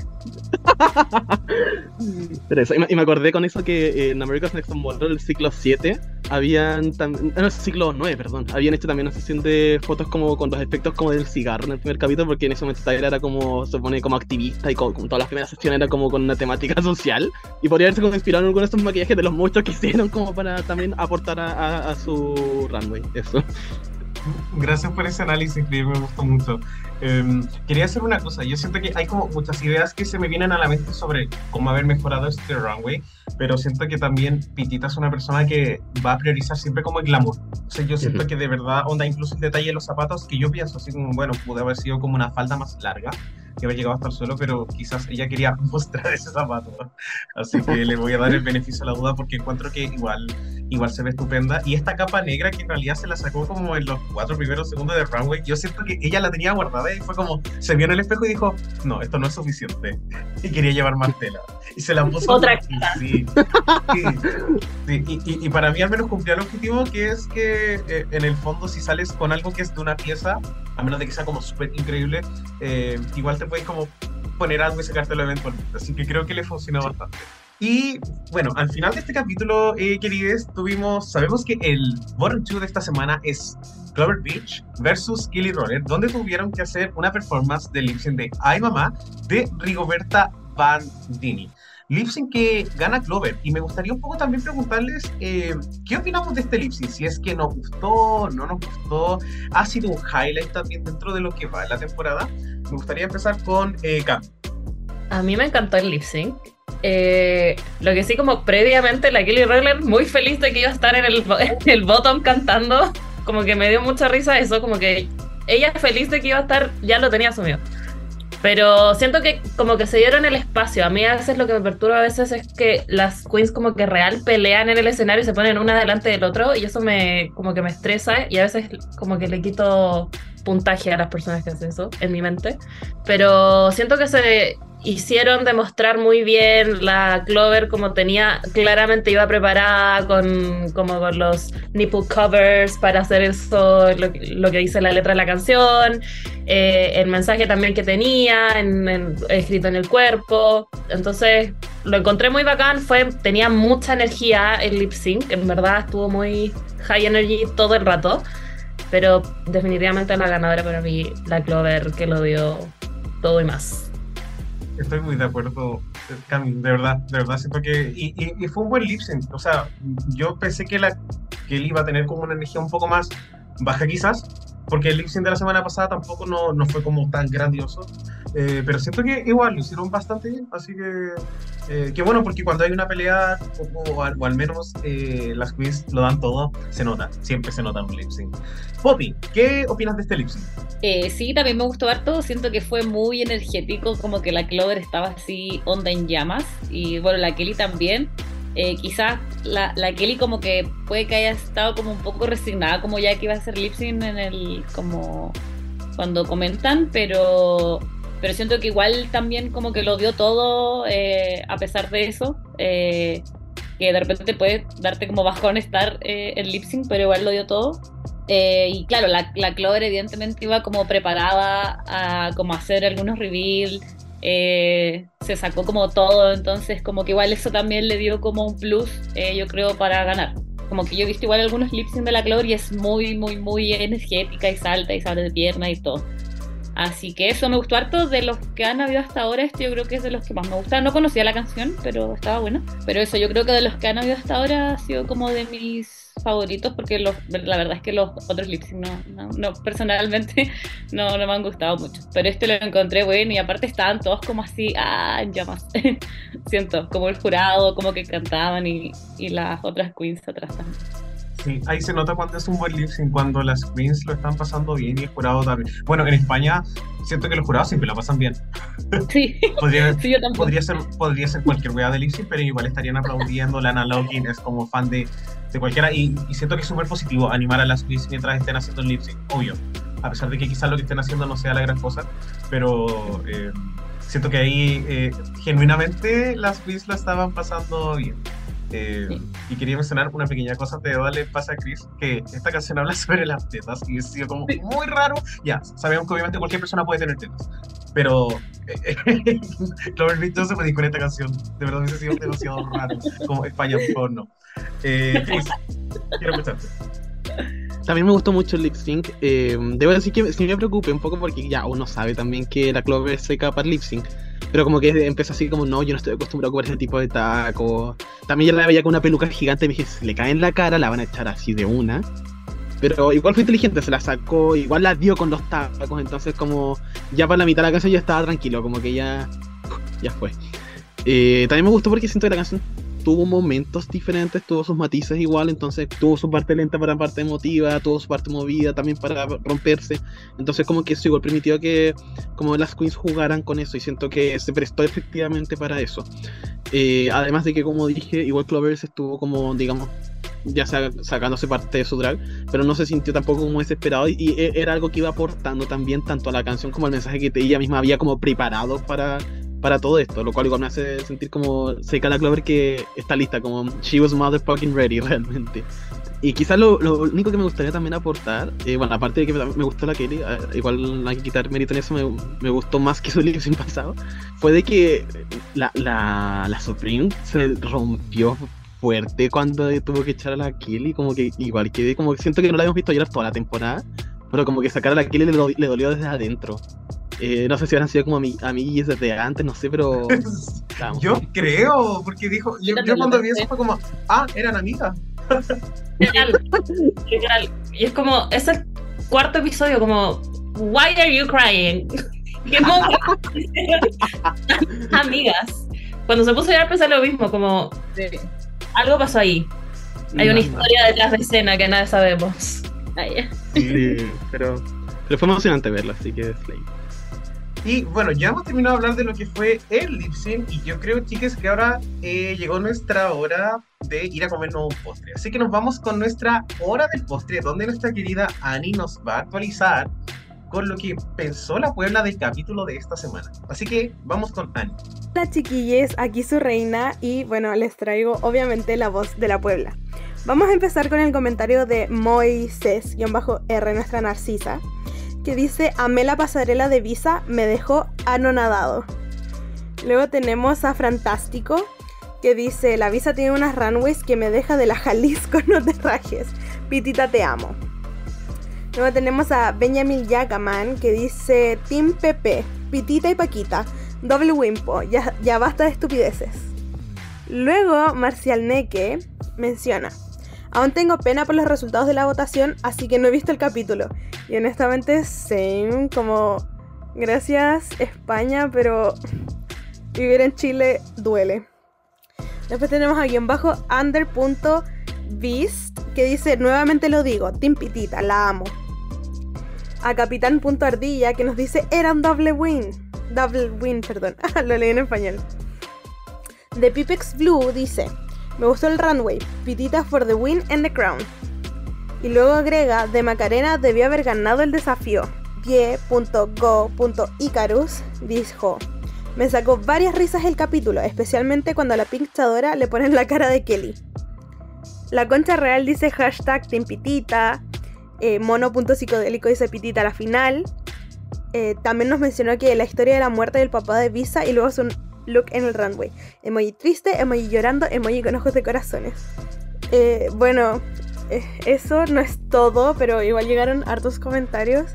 Speaker 2: Pero eso, y, me, y, me, acordé con eso que eh, en America's Next Model, el ciclo 7, habían también, no, el ciclo 9, perdón, habían hecho también una sesión de fotos como con los efectos como del cigarro en el primer capítulo, porque en ese momento Tyler era como, se supone, como activista y como, como todas las primeras sesiones era como con una temática *laughs* social, y podría haberse como inspirado en algunos de estos maquillajes de los muchos que hicieron como para también aportar a, a, a su runway, eso.
Speaker 1: Gracias por ese análisis, me gustó mucho. Eh, quería hacer una cosa, yo siento que hay como muchas ideas que se me vienen a la mente sobre cómo haber mejorado este runway, pero siento que también Pitita es una persona que va a priorizar siempre como el glamour. O sea, yo siento que de verdad, onda, incluso el detalle de los zapatos, que yo pienso así como, bueno, pude haber sido como una falda más larga, que haber llegado hasta el suelo, pero quizás ella quería *laughs* mostrar ese zapato. Así que le voy a dar el beneficio a la duda porque encuentro que igual, igual se ve estupenda. Y esta capa negra que en realidad se la sacó como en los cuatro primeros segundos de runway, yo siento que ella la tenía guardada y fue como, se vio en el espejo y dijo, no, esto no es suficiente. Y quería llevar más tela. Y se la puso.
Speaker 3: Otra
Speaker 1: sí, sí, sí. Y, y, y, para mí al menos cumplió el objetivo que es que eh, en el fondo si sales con algo que es de una pieza, a menos de que sea como súper increíble, eh, igual te puedes como poner algo y sacártelo eventualmente. Así que creo que le funcionó bastante. Y bueno, al final de este capítulo, eh, queridos, tuvimos, sabemos que el bottom 2 de esta semana es Clover Beach versus Kelly Roller, donde tuvieron que hacer una performance de lip sync de Ay Mamá de Rigoberta Bandini. Lip sync que gana Clover. Y me gustaría un poco también preguntarles eh, qué opinamos de este lip sync. Si es que nos gustó, no nos gustó. Ha sido un highlight también dentro de lo que va en la temporada. Me gustaría empezar con eh, Cam.
Speaker 3: A mí me encantó el lip sync. Eh, lo que sí, como previamente, la Kelly Roller muy feliz de que iba a estar en el, *laughs* en el bottom cantando. Como que me dio mucha risa eso, como que ella feliz de que iba a estar, ya lo tenía asumido. Pero siento que como que se dieron el espacio. A mí a veces lo que me perturba a veces es que las queens como que real pelean en el escenario y se ponen una delante del otro y eso me como que me estresa y a veces como que le quito puntaje a las personas que hacen eso en mi mente. Pero siento que se hicieron demostrar muy bien la Clover como tenía, claramente iba preparada con, como con los nipple covers para hacer eso, lo, lo que dice la letra de la canción, eh, el mensaje también que tenía en, escrito en el cuerpo. Entonces lo encontré muy bacán, fue, tenía mucha energía el lip sync, en verdad estuvo muy high energy todo el rato. Pero definitivamente la ganadora para mí, la Clover, que lo dio todo y más.
Speaker 1: Estoy muy de acuerdo, Cami, de verdad, de verdad siento que... Y, y, y fue un buen lip sync, o sea, yo pensé que, la, que él iba a tener como una energía un poco más baja quizás, porque el sync de la semana pasada tampoco no, no fue como tan grandioso, eh, pero siento que igual lo hicieron bastante bien, así que, eh, que bueno, porque cuando hay una pelea, o, o, o al menos eh, las queens lo dan todo, se nota, siempre se nota un lip sync. Poppy, ¿qué opinas de este lip sync?
Speaker 4: Eh, sí, también me gustó harto, siento que fue muy energético, como que la Clover estaba así onda en llamas, y bueno, la Kelly también. Eh, quizás la, la, Kelly como que puede que haya estado como un poco resignada como ya que iba a hacer lip en el como cuando comentan pero pero siento que igual también como que lo dio todo eh, a pesar de eso eh, que de repente puede darte como bajón estar eh, el lip pero igual lo dio todo. Y claro, la, la Clover evidentemente iba como preparada a como hacer algunos reveals, eh, se sacó como todo, entonces como que igual eso también le dio como un plus, eh, yo creo, para ganar. Como que yo he visto igual algunos lip de la y es muy, muy, muy energética y salta y sale de pierna y todo. Así que eso me gustó harto. De los que han habido hasta ahora, este yo creo que es de los que más me gusta. No conocía la canción, pero estaba buena. Pero eso, yo creo que de los que han habido hasta ahora ha sido como de mis favoritos porque los, la verdad es que los otros lip no, no, no, personalmente *laughs* no, no me han gustado mucho. Pero este lo encontré bueno y aparte estaban todos como así, ah, en llamas. *laughs* Siento, como el jurado, como que cantaban y, y las otras queens atrás también.
Speaker 1: Sí, ahí se nota cuando es un buen lip sync, cuando las queens lo están pasando bien y el jurado también. Bueno, en España siento que los jurados siempre lo pasan bien. *laughs*
Speaker 4: Sí,
Speaker 1: Podría,
Speaker 4: sí yo tampoco.
Speaker 1: podría, ser, podría ser cualquier wea de lip sync, pero igual estarían aplaudiendo. Lana Logan es como fan de, de cualquiera y, y siento que es súper positivo animar a las queens mientras estén haciendo el lip sync, obvio. A pesar de que quizás lo que estén haciendo no sea la gran cosa, pero eh, siento que ahí eh, genuinamente las queens lo estaban pasando bien. Eh,
Speaker 4: Sí.
Speaker 1: Y quería mencionar una pequeña cosa de Dale pasa a Chris, que esta canción habla *laughs* sobre las tetas y ha sido como
Speaker 4: Sí.
Speaker 1: muy raro. Ya, sabemos que obviamente cualquier persona puede tener tetas, pero Clover Beat no se puede ir con esta canción. De verdad hubiese sido demasiado raro. Como España, por favor, no. Eh, Chris, quiero escucharte.
Speaker 2: También me gustó mucho el lip sync. eh, debo decir que sí me preocupé un poco porque ya uno sabe también que la Clover es seca para el lip sync. Pero como que empezó así como, no, yo no estoy acostumbrado a comer ese tipo de taco. También ya la veía con una peluca gigante y me dije, si le cae en la cara, la van a echar así de una. Pero igual fue inteligente, se la sacó, igual la dio con los tacos, entonces como ya para la mitad de la canción ya estaba tranquilo, como que ya, ya fue. Eh, también me gustó porque siento que la canción tuvo momentos diferentes, tuvo sus matices igual, entonces tuvo su parte lenta para parte emotiva, tuvo su parte movida también para romperse, entonces como que eso igual permitió que como las queens jugaran con eso y siento que se prestó efectivamente para eso. Eh, además de que como dije, igual Clovers estuvo como, digamos, ya sa- sacándose parte de su drag, pero no se sintió tampoco como desesperado y, y e- era algo que iba aportando también tanto a la canción como al mensaje que ella misma había como preparado para, para todo esto, lo cual igual me hace sentir como seca la Clover que está lista, como she was motherfucking ready *laughs* realmente. Y quizás lo, lo único que me gustaría también aportar, eh, bueno, aparte de que me, gustó la Kelly, eh, igual hay que quitar mérito en eso, me, me gustó más que su *laughs* lip sync pasado, fue de que la, la, la Supreme se rompió fuerte cuando tuvo que echar a la Kelly, como que igual que como que siento que no la habíamos visto llorar toda la temporada, pero como que sacar a la Kelly le, le dolió desde adentro. Eh, no sé si habrán sido como ami- amiguis desde antes, no sé, pero... *laughs* vamos.
Speaker 1: Yo creo, porque dijo, yo, cuando vi eso fue como, ah, eran amigas.
Speaker 3: Literal, literal. Y es como, es el cuarto episodio, como, why are you crying? *laughs* ¿Qué? *laughs* Amigas. Cuando se puso a llorar pensé lo mismo, como, algo pasó ahí. Hay una
Speaker 2: No,
Speaker 3: historia detrás de escena que nadie sabemos.
Speaker 4: Ay,
Speaker 2: Sí, pero, pero fue emocionante verlo, así que Slay.
Speaker 1: Y bueno, ya hemos terminado de hablar de lo que fue el lip sync y yo creo, chicas, que ahora eh, llegó nuestra hora de ir a comernos un postre. Así que nos vamos con nuestra hora del postre, donde nuestra querida Ani nos va a actualizar con lo que pensó la Puebla del capítulo de esta semana. Así que vamos con Ani.
Speaker 5: Hola chiquilles, aquí su reina y bueno, les traigo obviamente la voz de la Puebla. Vamos a empezar con el comentario de Moises-R, nuestra Narcisa, que dice, amé la pasarela de Visa, me dejó anonadado. Luego tenemos a Fantástico, que dice, la Visa tiene unas runways que me deja de la Jalisco, *laughs* no te rajes. Pitita, te amo. Luego tenemos a Benjamin Yagaman, que dice, Team Pepe, Pitita y Paquita, doble Wimpo, ya, ya basta de estupideces. Luego, Marcial Neque menciona, aún tengo pena por los resultados de la votación, así que no he visto el capítulo. Y honestamente, same, como, gracias España, pero vivir en Chile duele. Después tenemos a guion bajo under.beast, que dice, nuevamente lo digo, Team Pitita, la amo. A capitán.ardilla, que nos dice, era un doble win. Double win, perdón. *laughs* lo leí en español. The Pipex Blue dice, me gustó el runway, pitita for the win and the crown. Y luego agrega, de Macarena debió haber ganado el desafío. Pie.go.icarus dijo, Me sacó varias risas el capítulo, especialmente cuando a la pinchadora le ponen la cara de Kelly. La concha real dice hashtag Timpitita. Eh, mono.psicodélico dice pitita a la final. Eh, también nos mencionó que la historia de la muerte del papá de Visa y luego es un look en el runway. Emoji triste, emoji llorando, emoji con ojos de corazones. Eh, bueno, eh, eso no es todo, pero igual llegaron hartos comentarios.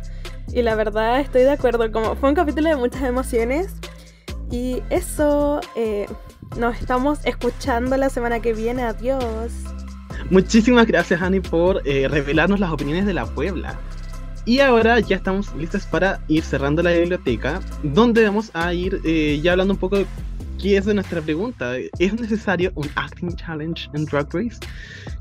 Speaker 5: Y la verdad estoy de acuerdo, como fue un capítulo de muchas emociones. Y eso, eh, nos estamos escuchando la semana que viene. Adiós.
Speaker 2: Muchísimas gracias, Ani, por revelarnos las opiniones de la Puebla. Y ahora ya estamos listos para ir cerrando la biblioteca, donde vamos a ir eh, ya hablando un poco de qué es de nuestra pregunta. ¿Es necesario un acting challenge en Drag Race?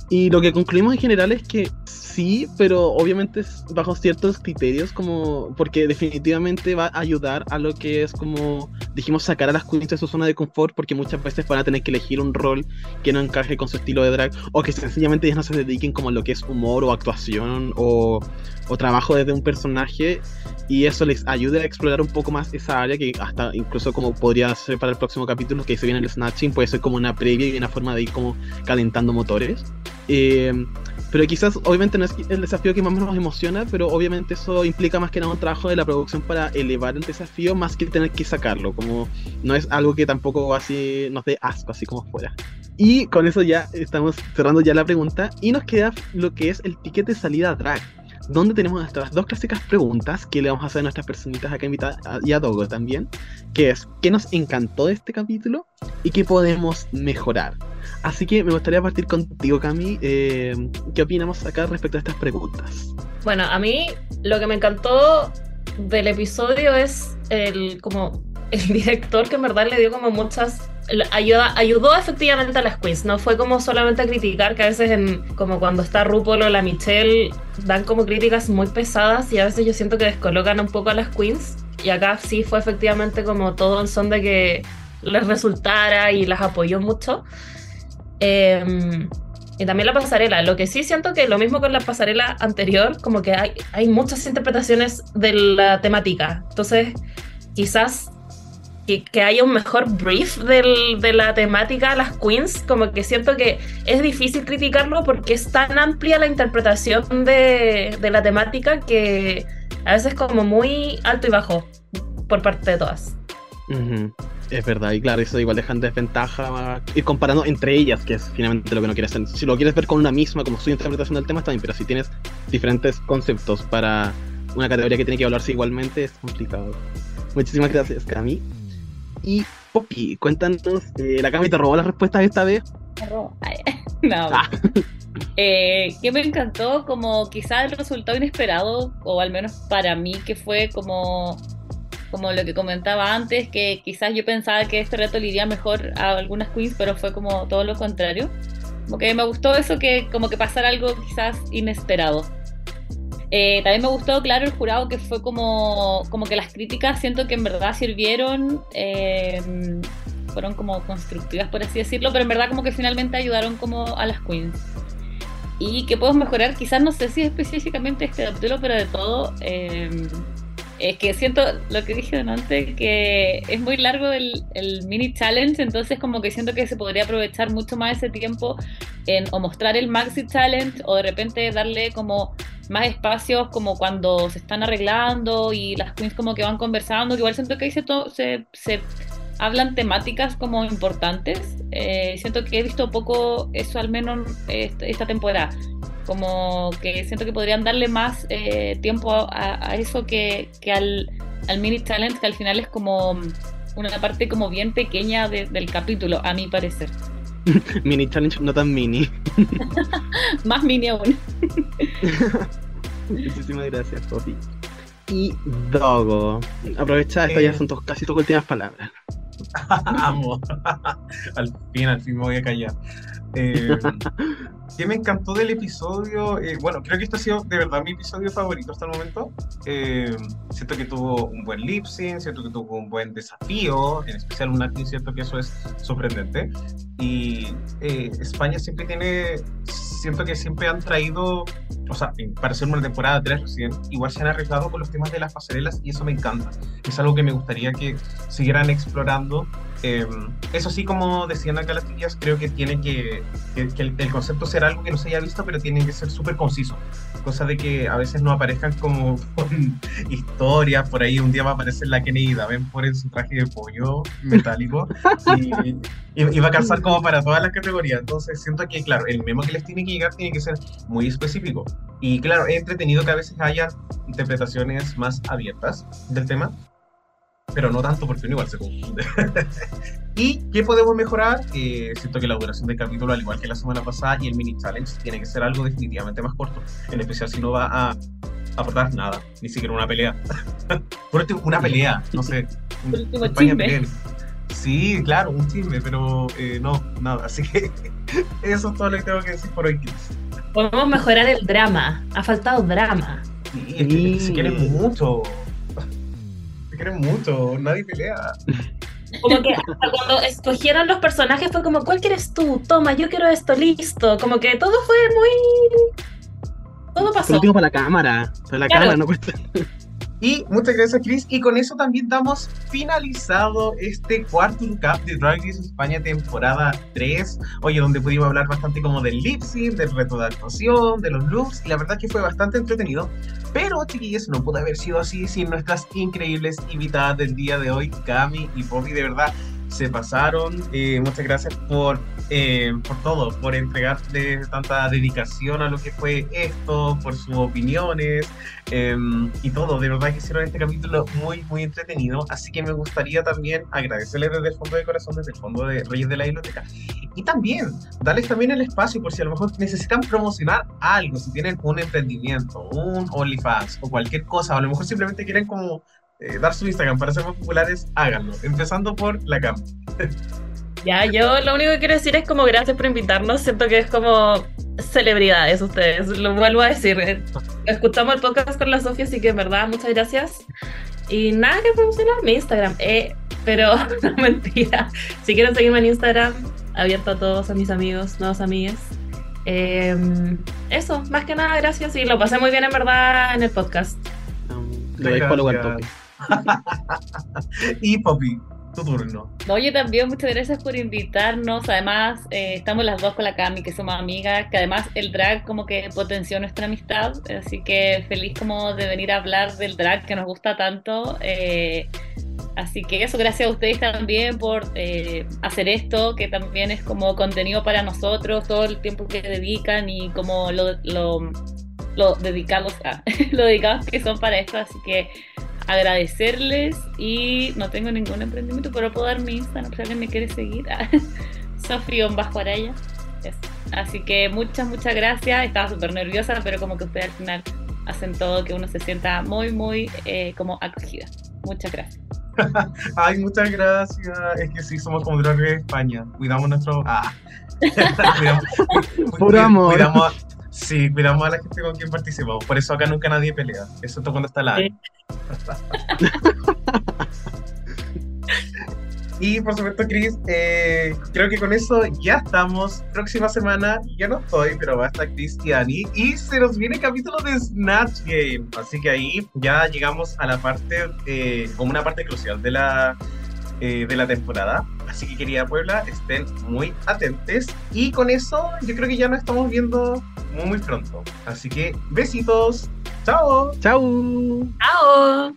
Speaker 2: Y lo que concluimos en general es que sí, pero obviamente es bajo ciertos criterios, como porque definitivamente va a ayudar a lo que es como dijimos sacar a las queens de su zona de confort, porque muchas veces van a tener que elegir un rol que no encaje con su estilo de drag, o que sencillamente ellas no se dediquen como a lo que es humor o actuación o, o trabajo desde un personaje, y eso les ayude a explorar un poco más esa área que hasta incluso como podría ser para el próximo capítulo que se viene el snatching, puede ser como una previa y una forma de ir como calentando motores. Eh, pero quizás, obviamente, no es el desafío que más nos emociona, pero obviamente eso implica más que nada un trabajo de la producción para elevar el desafío, más que tener que sacarlo. Como no es algo que tampoco así nos dé asco, así como fuera. Y con eso ya estamos cerrando ya la pregunta. Y nos queda lo que es el ticket de salida a drag. Donde tenemos nuestras dos clásicas preguntas que le vamos a hacer a nuestras personitas acá invitadas y a Dogo también. Que es, ¿qué nos encantó de este capítulo? Y qué podemos mejorar. Así que me gustaría partir contigo, Cami. Eh, ¿Qué opinamos acá respecto a estas preguntas?
Speaker 3: Bueno, a mí lo que me encantó del episodio es el como el *laughs* director que en verdad le dio como muchas ayuda, ayudó efectivamente a las queens, no fue como solamente criticar, que a veces en, como cuando está RuPaul o la Michelle dan como críticas muy pesadas y a veces yo siento que descolocan un poco a las queens y acá sí fue efectivamente como todo en son de que les resultara y las apoyó mucho. Eh, y también la pasarela. Lo que sí siento que lo mismo con la pasarela anterior, como que hay, hay muchas interpretaciones de la temática. Entonces, quizás que, que haya un mejor brief del, de la temática a las queens, como que siento que es difícil criticarlo porque es tan amplia la interpretación de, de la temática que a veces como muy alto y bajo por parte de todas.
Speaker 2: Uh. Es verdad, y claro, eso igual deja en desventaja ir comparando entre ellas, que es finalmente lo que no quieres hacer. Si lo quieres ver con una misma, como su interpretación del tema, está bien, pero si tienes diferentes conceptos para una categoría que tiene que hablarse igualmente, es complicado. Muchísimas gracias, Cami. Y Poppy, cuéntanos, eh, ¿la Cami te robó las respuestas esta vez? *laughs*
Speaker 4: No. Ah. Eh, que me encantó como quizá el resultado inesperado, o al menos para mí, que fue como como lo que comentaba antes, que quizás yo pensaba que este reto le iría mejor a algunas queens, pero fue como todo lo contrario. Como que me gustó eso, que como que pasara algo quizás inesperado. Eh, también me gustó, claro, el jurado que fue como, como que las críticas siento que en verdad sirvieron, eh, fueron como constructivas por así decirlo, pero en verdad como que finalmente ayudaron como a las queens. Y que puedo mejorar, quizás no sé si específicamente este capítulo, pero de todo, eh, es que siento lo que dije antes, que es muy largo el, mini challenge, entonces como que siento que se podría aprovechar mucho más ese tiempo en o mostrar el maxi challenge o de repente darle como más espacios como cuando se están arreglando y las queens como que van conversando, igual siento que ahí se, se, se hablan temáticas como importantes. Eh, siento que he visto poco eso al menos esta, esta temporada como que siento que podrían darle más eh, tiempo a, a, eso que, que al, al, mini challenge que al final es como una parte como bien pequeña de, del capítulo a mi parecer. *laughs*
Speaker 2: Mini challenge no tan mini. *laughs*
Speaker 4: Más mini aún. *laughs*
Speaker 2: Muchísimas gracias Poppy y Dogo aprovecha estas eh. ya son casi tus últimas palabras.
Speaker 1: Amo. Al fin al fin me voy a callar. Eh, ¿Qué me encantó del episodio? Eh, bueno, creo que este ha sido de verdad mi episodio favorito hasta el momento. Eh, siento que tuvo un buen lip sync, siento que tuvo un buen desafío, en especial un acting, siento que eso es sorprendente. Y eh, España siempre tiene siento que siempre han traído, o sea, para ser una temporada 3 recién, igual se han arriesgado con los temas de las pasarelas y eso me encanta. Es algo que me gustaría que siguieran explorando. Eh, eso sí, como decían acá las tías, creo que tiene que, que, el, concepto ser algo que no se haya visto, pero tiene que ser súper conciso. Cosa de que a veces no aparezcan como *laughs* historias, por ahí un día va a aparecer la Kennedy Daven por en su traje de pollo metálico y, y, y, va a calzar como para todas las categorías. Entonces siento que, claro, el memo que les tiene que llegar tiene que ser muy específico. Y claro, es entretenido que a veces haya interpretaciones más abiertas del tema, pero no tanto porque uno igual se confunde. *laughs* ¿Y qué podemos mejorar? Eh, siento que la duración del capítulo, al igual que la semana pasada, y el mini challenge tiene que ser algo definitivamente más corto, en especial si no va a aportar nada, ni siquiera una pelea. *laughs* Por último, una pelea, no sé. *laughs*
Speaker 4: Por último, chisme.
Speaker 1: Sí, claro, un chisme, pero eh, no, nada. Así que eso es todo lo que tengo que decir por hoy.
Speaker 3: Podemos mejorar el drama. Ha faltado drama.
Speaker 1: Sí, es que se quieren mucho. Se quieren mucho, nadie pelea.
Speaker 3: Como que cuando escogieron los personajes fue como, ¿cuál quieres tú? Toma, yo quiero esto, listo. Como que todo fue muy... Todo pasó.
Speaker 2: Por último para la cámara. Para la
Speaker 3: Claro.
Speaker 2: cámara, no cuesta.
Speaker 1: Y muchas gracias, Chris. Y con eso también damos finalizado este cuarto recap de Drag Race España temporada 3. Oye, donde pudimos hablar bastante como del lip sync, del reto de actuación, de los looks. Y la verdad que fue bastante entretenido. Pero, chiquillos, no pudo haber sido así sin nuestras increíbles invitadas del día de hoy, Cami y Poppy. De verdad, se pasaron. Eh, muchas gracias por, eh, por todo, por entregarle tanta dedicación a lo que fue esto, por sus opiniones eh, y todo. De verdad que hicieron este capítulo muy, muy entretenido. Así que me gustaría también agradecerles desde el fondo de corazón, desde el fondo de Reyes de la Biblioteca. Y también darles también el espacio por si a lo mejor necesitan promocionar algo, si tienen un emprendimiento, un OnlyFans o cualquier cosa, o a lo mejor simplemente quieren como eh, dar su Instagram para ser más populares, háganlo. Empezando por la cam. *laughs*
Speaker 3: Ya, yo lo único que quiero decir es como gracias por invitarnos. Siento que es como celebridades ustedes, lo vuelvo a decir. Eh, Escuchamos el podcast con la Sofía, así que en verdad muchas gracias. Y nada que promocionar mi Instagram, eh, pero *laughs* no mentira. Si quieren seguirme en Instagram, abierto a todos, a mis amigos, nuevos amigos. Eh, eso, más que nada, gracias. Y lo pasé muy bien en verdad en el podcast.
Speaker 2: Um, Le doy *laughs*
Speaker 1: y Poppy, tu turno.
Speaker 4: Oye, también muchas gracias por invitarnos. Además, eh, estamos las dos con la Cami, que somos amigas, que además el drag como que potenció nuestra amistad. Así que feliz como de venir a hablar del drag que nos gusta tanto. Eh, así que eso, gracias a ustedes también por eh, hacer esto, que también es como contenido para nosotros, todo el tiempo que dedican y como lo, lo, lo dedicados a, *laughs* lo dedicados que son para esto. Así que agradecerles y no tengo ningún emprendimiento, pero puedo dar mi Instagram si alguien me quiere seguir. *laughs* Sofión bajo araya. Eso. Así que muchas, muchas gracias. Estaba súper nerviosa, pero como que ustedes al final hacen todo que uno se sienta muy, muy eh, como acogida. Muchas gracias. *laughs*
Speaker 1: Ay, muchas gracias. Es que sí, somos como Drag Race España. Cuidamos nuestro. Ah. cuidamos, cu- cu-
Speaker 2: Puro amor.
Speaker 1: cuidamos- sí, cuidamos a la gente con quien participamos. Por eso acá nunca nadie pelea. Excepto cuando está la.
Speaker 3: Sí. *laughs*
Speaker 1: Y por supuesto, Chris, eh, creo que con eso ya estamos. Próxima semana, ya no estoy, pero va a estar Chris y Ani. Y se nos viene el capítulo de Snatch Game. Así que ahí ya llegamos a la parte, eh, como una parte crucial de la, eh, de la temporada. Así que, querida Puebla, estén muy atentes. Y con eso, yo creo que ya nos estamos viendo muy, muy pronto. Así que, besitos. Chao.
Speaker 2: Chau.
Speaker 3: ¡Chao!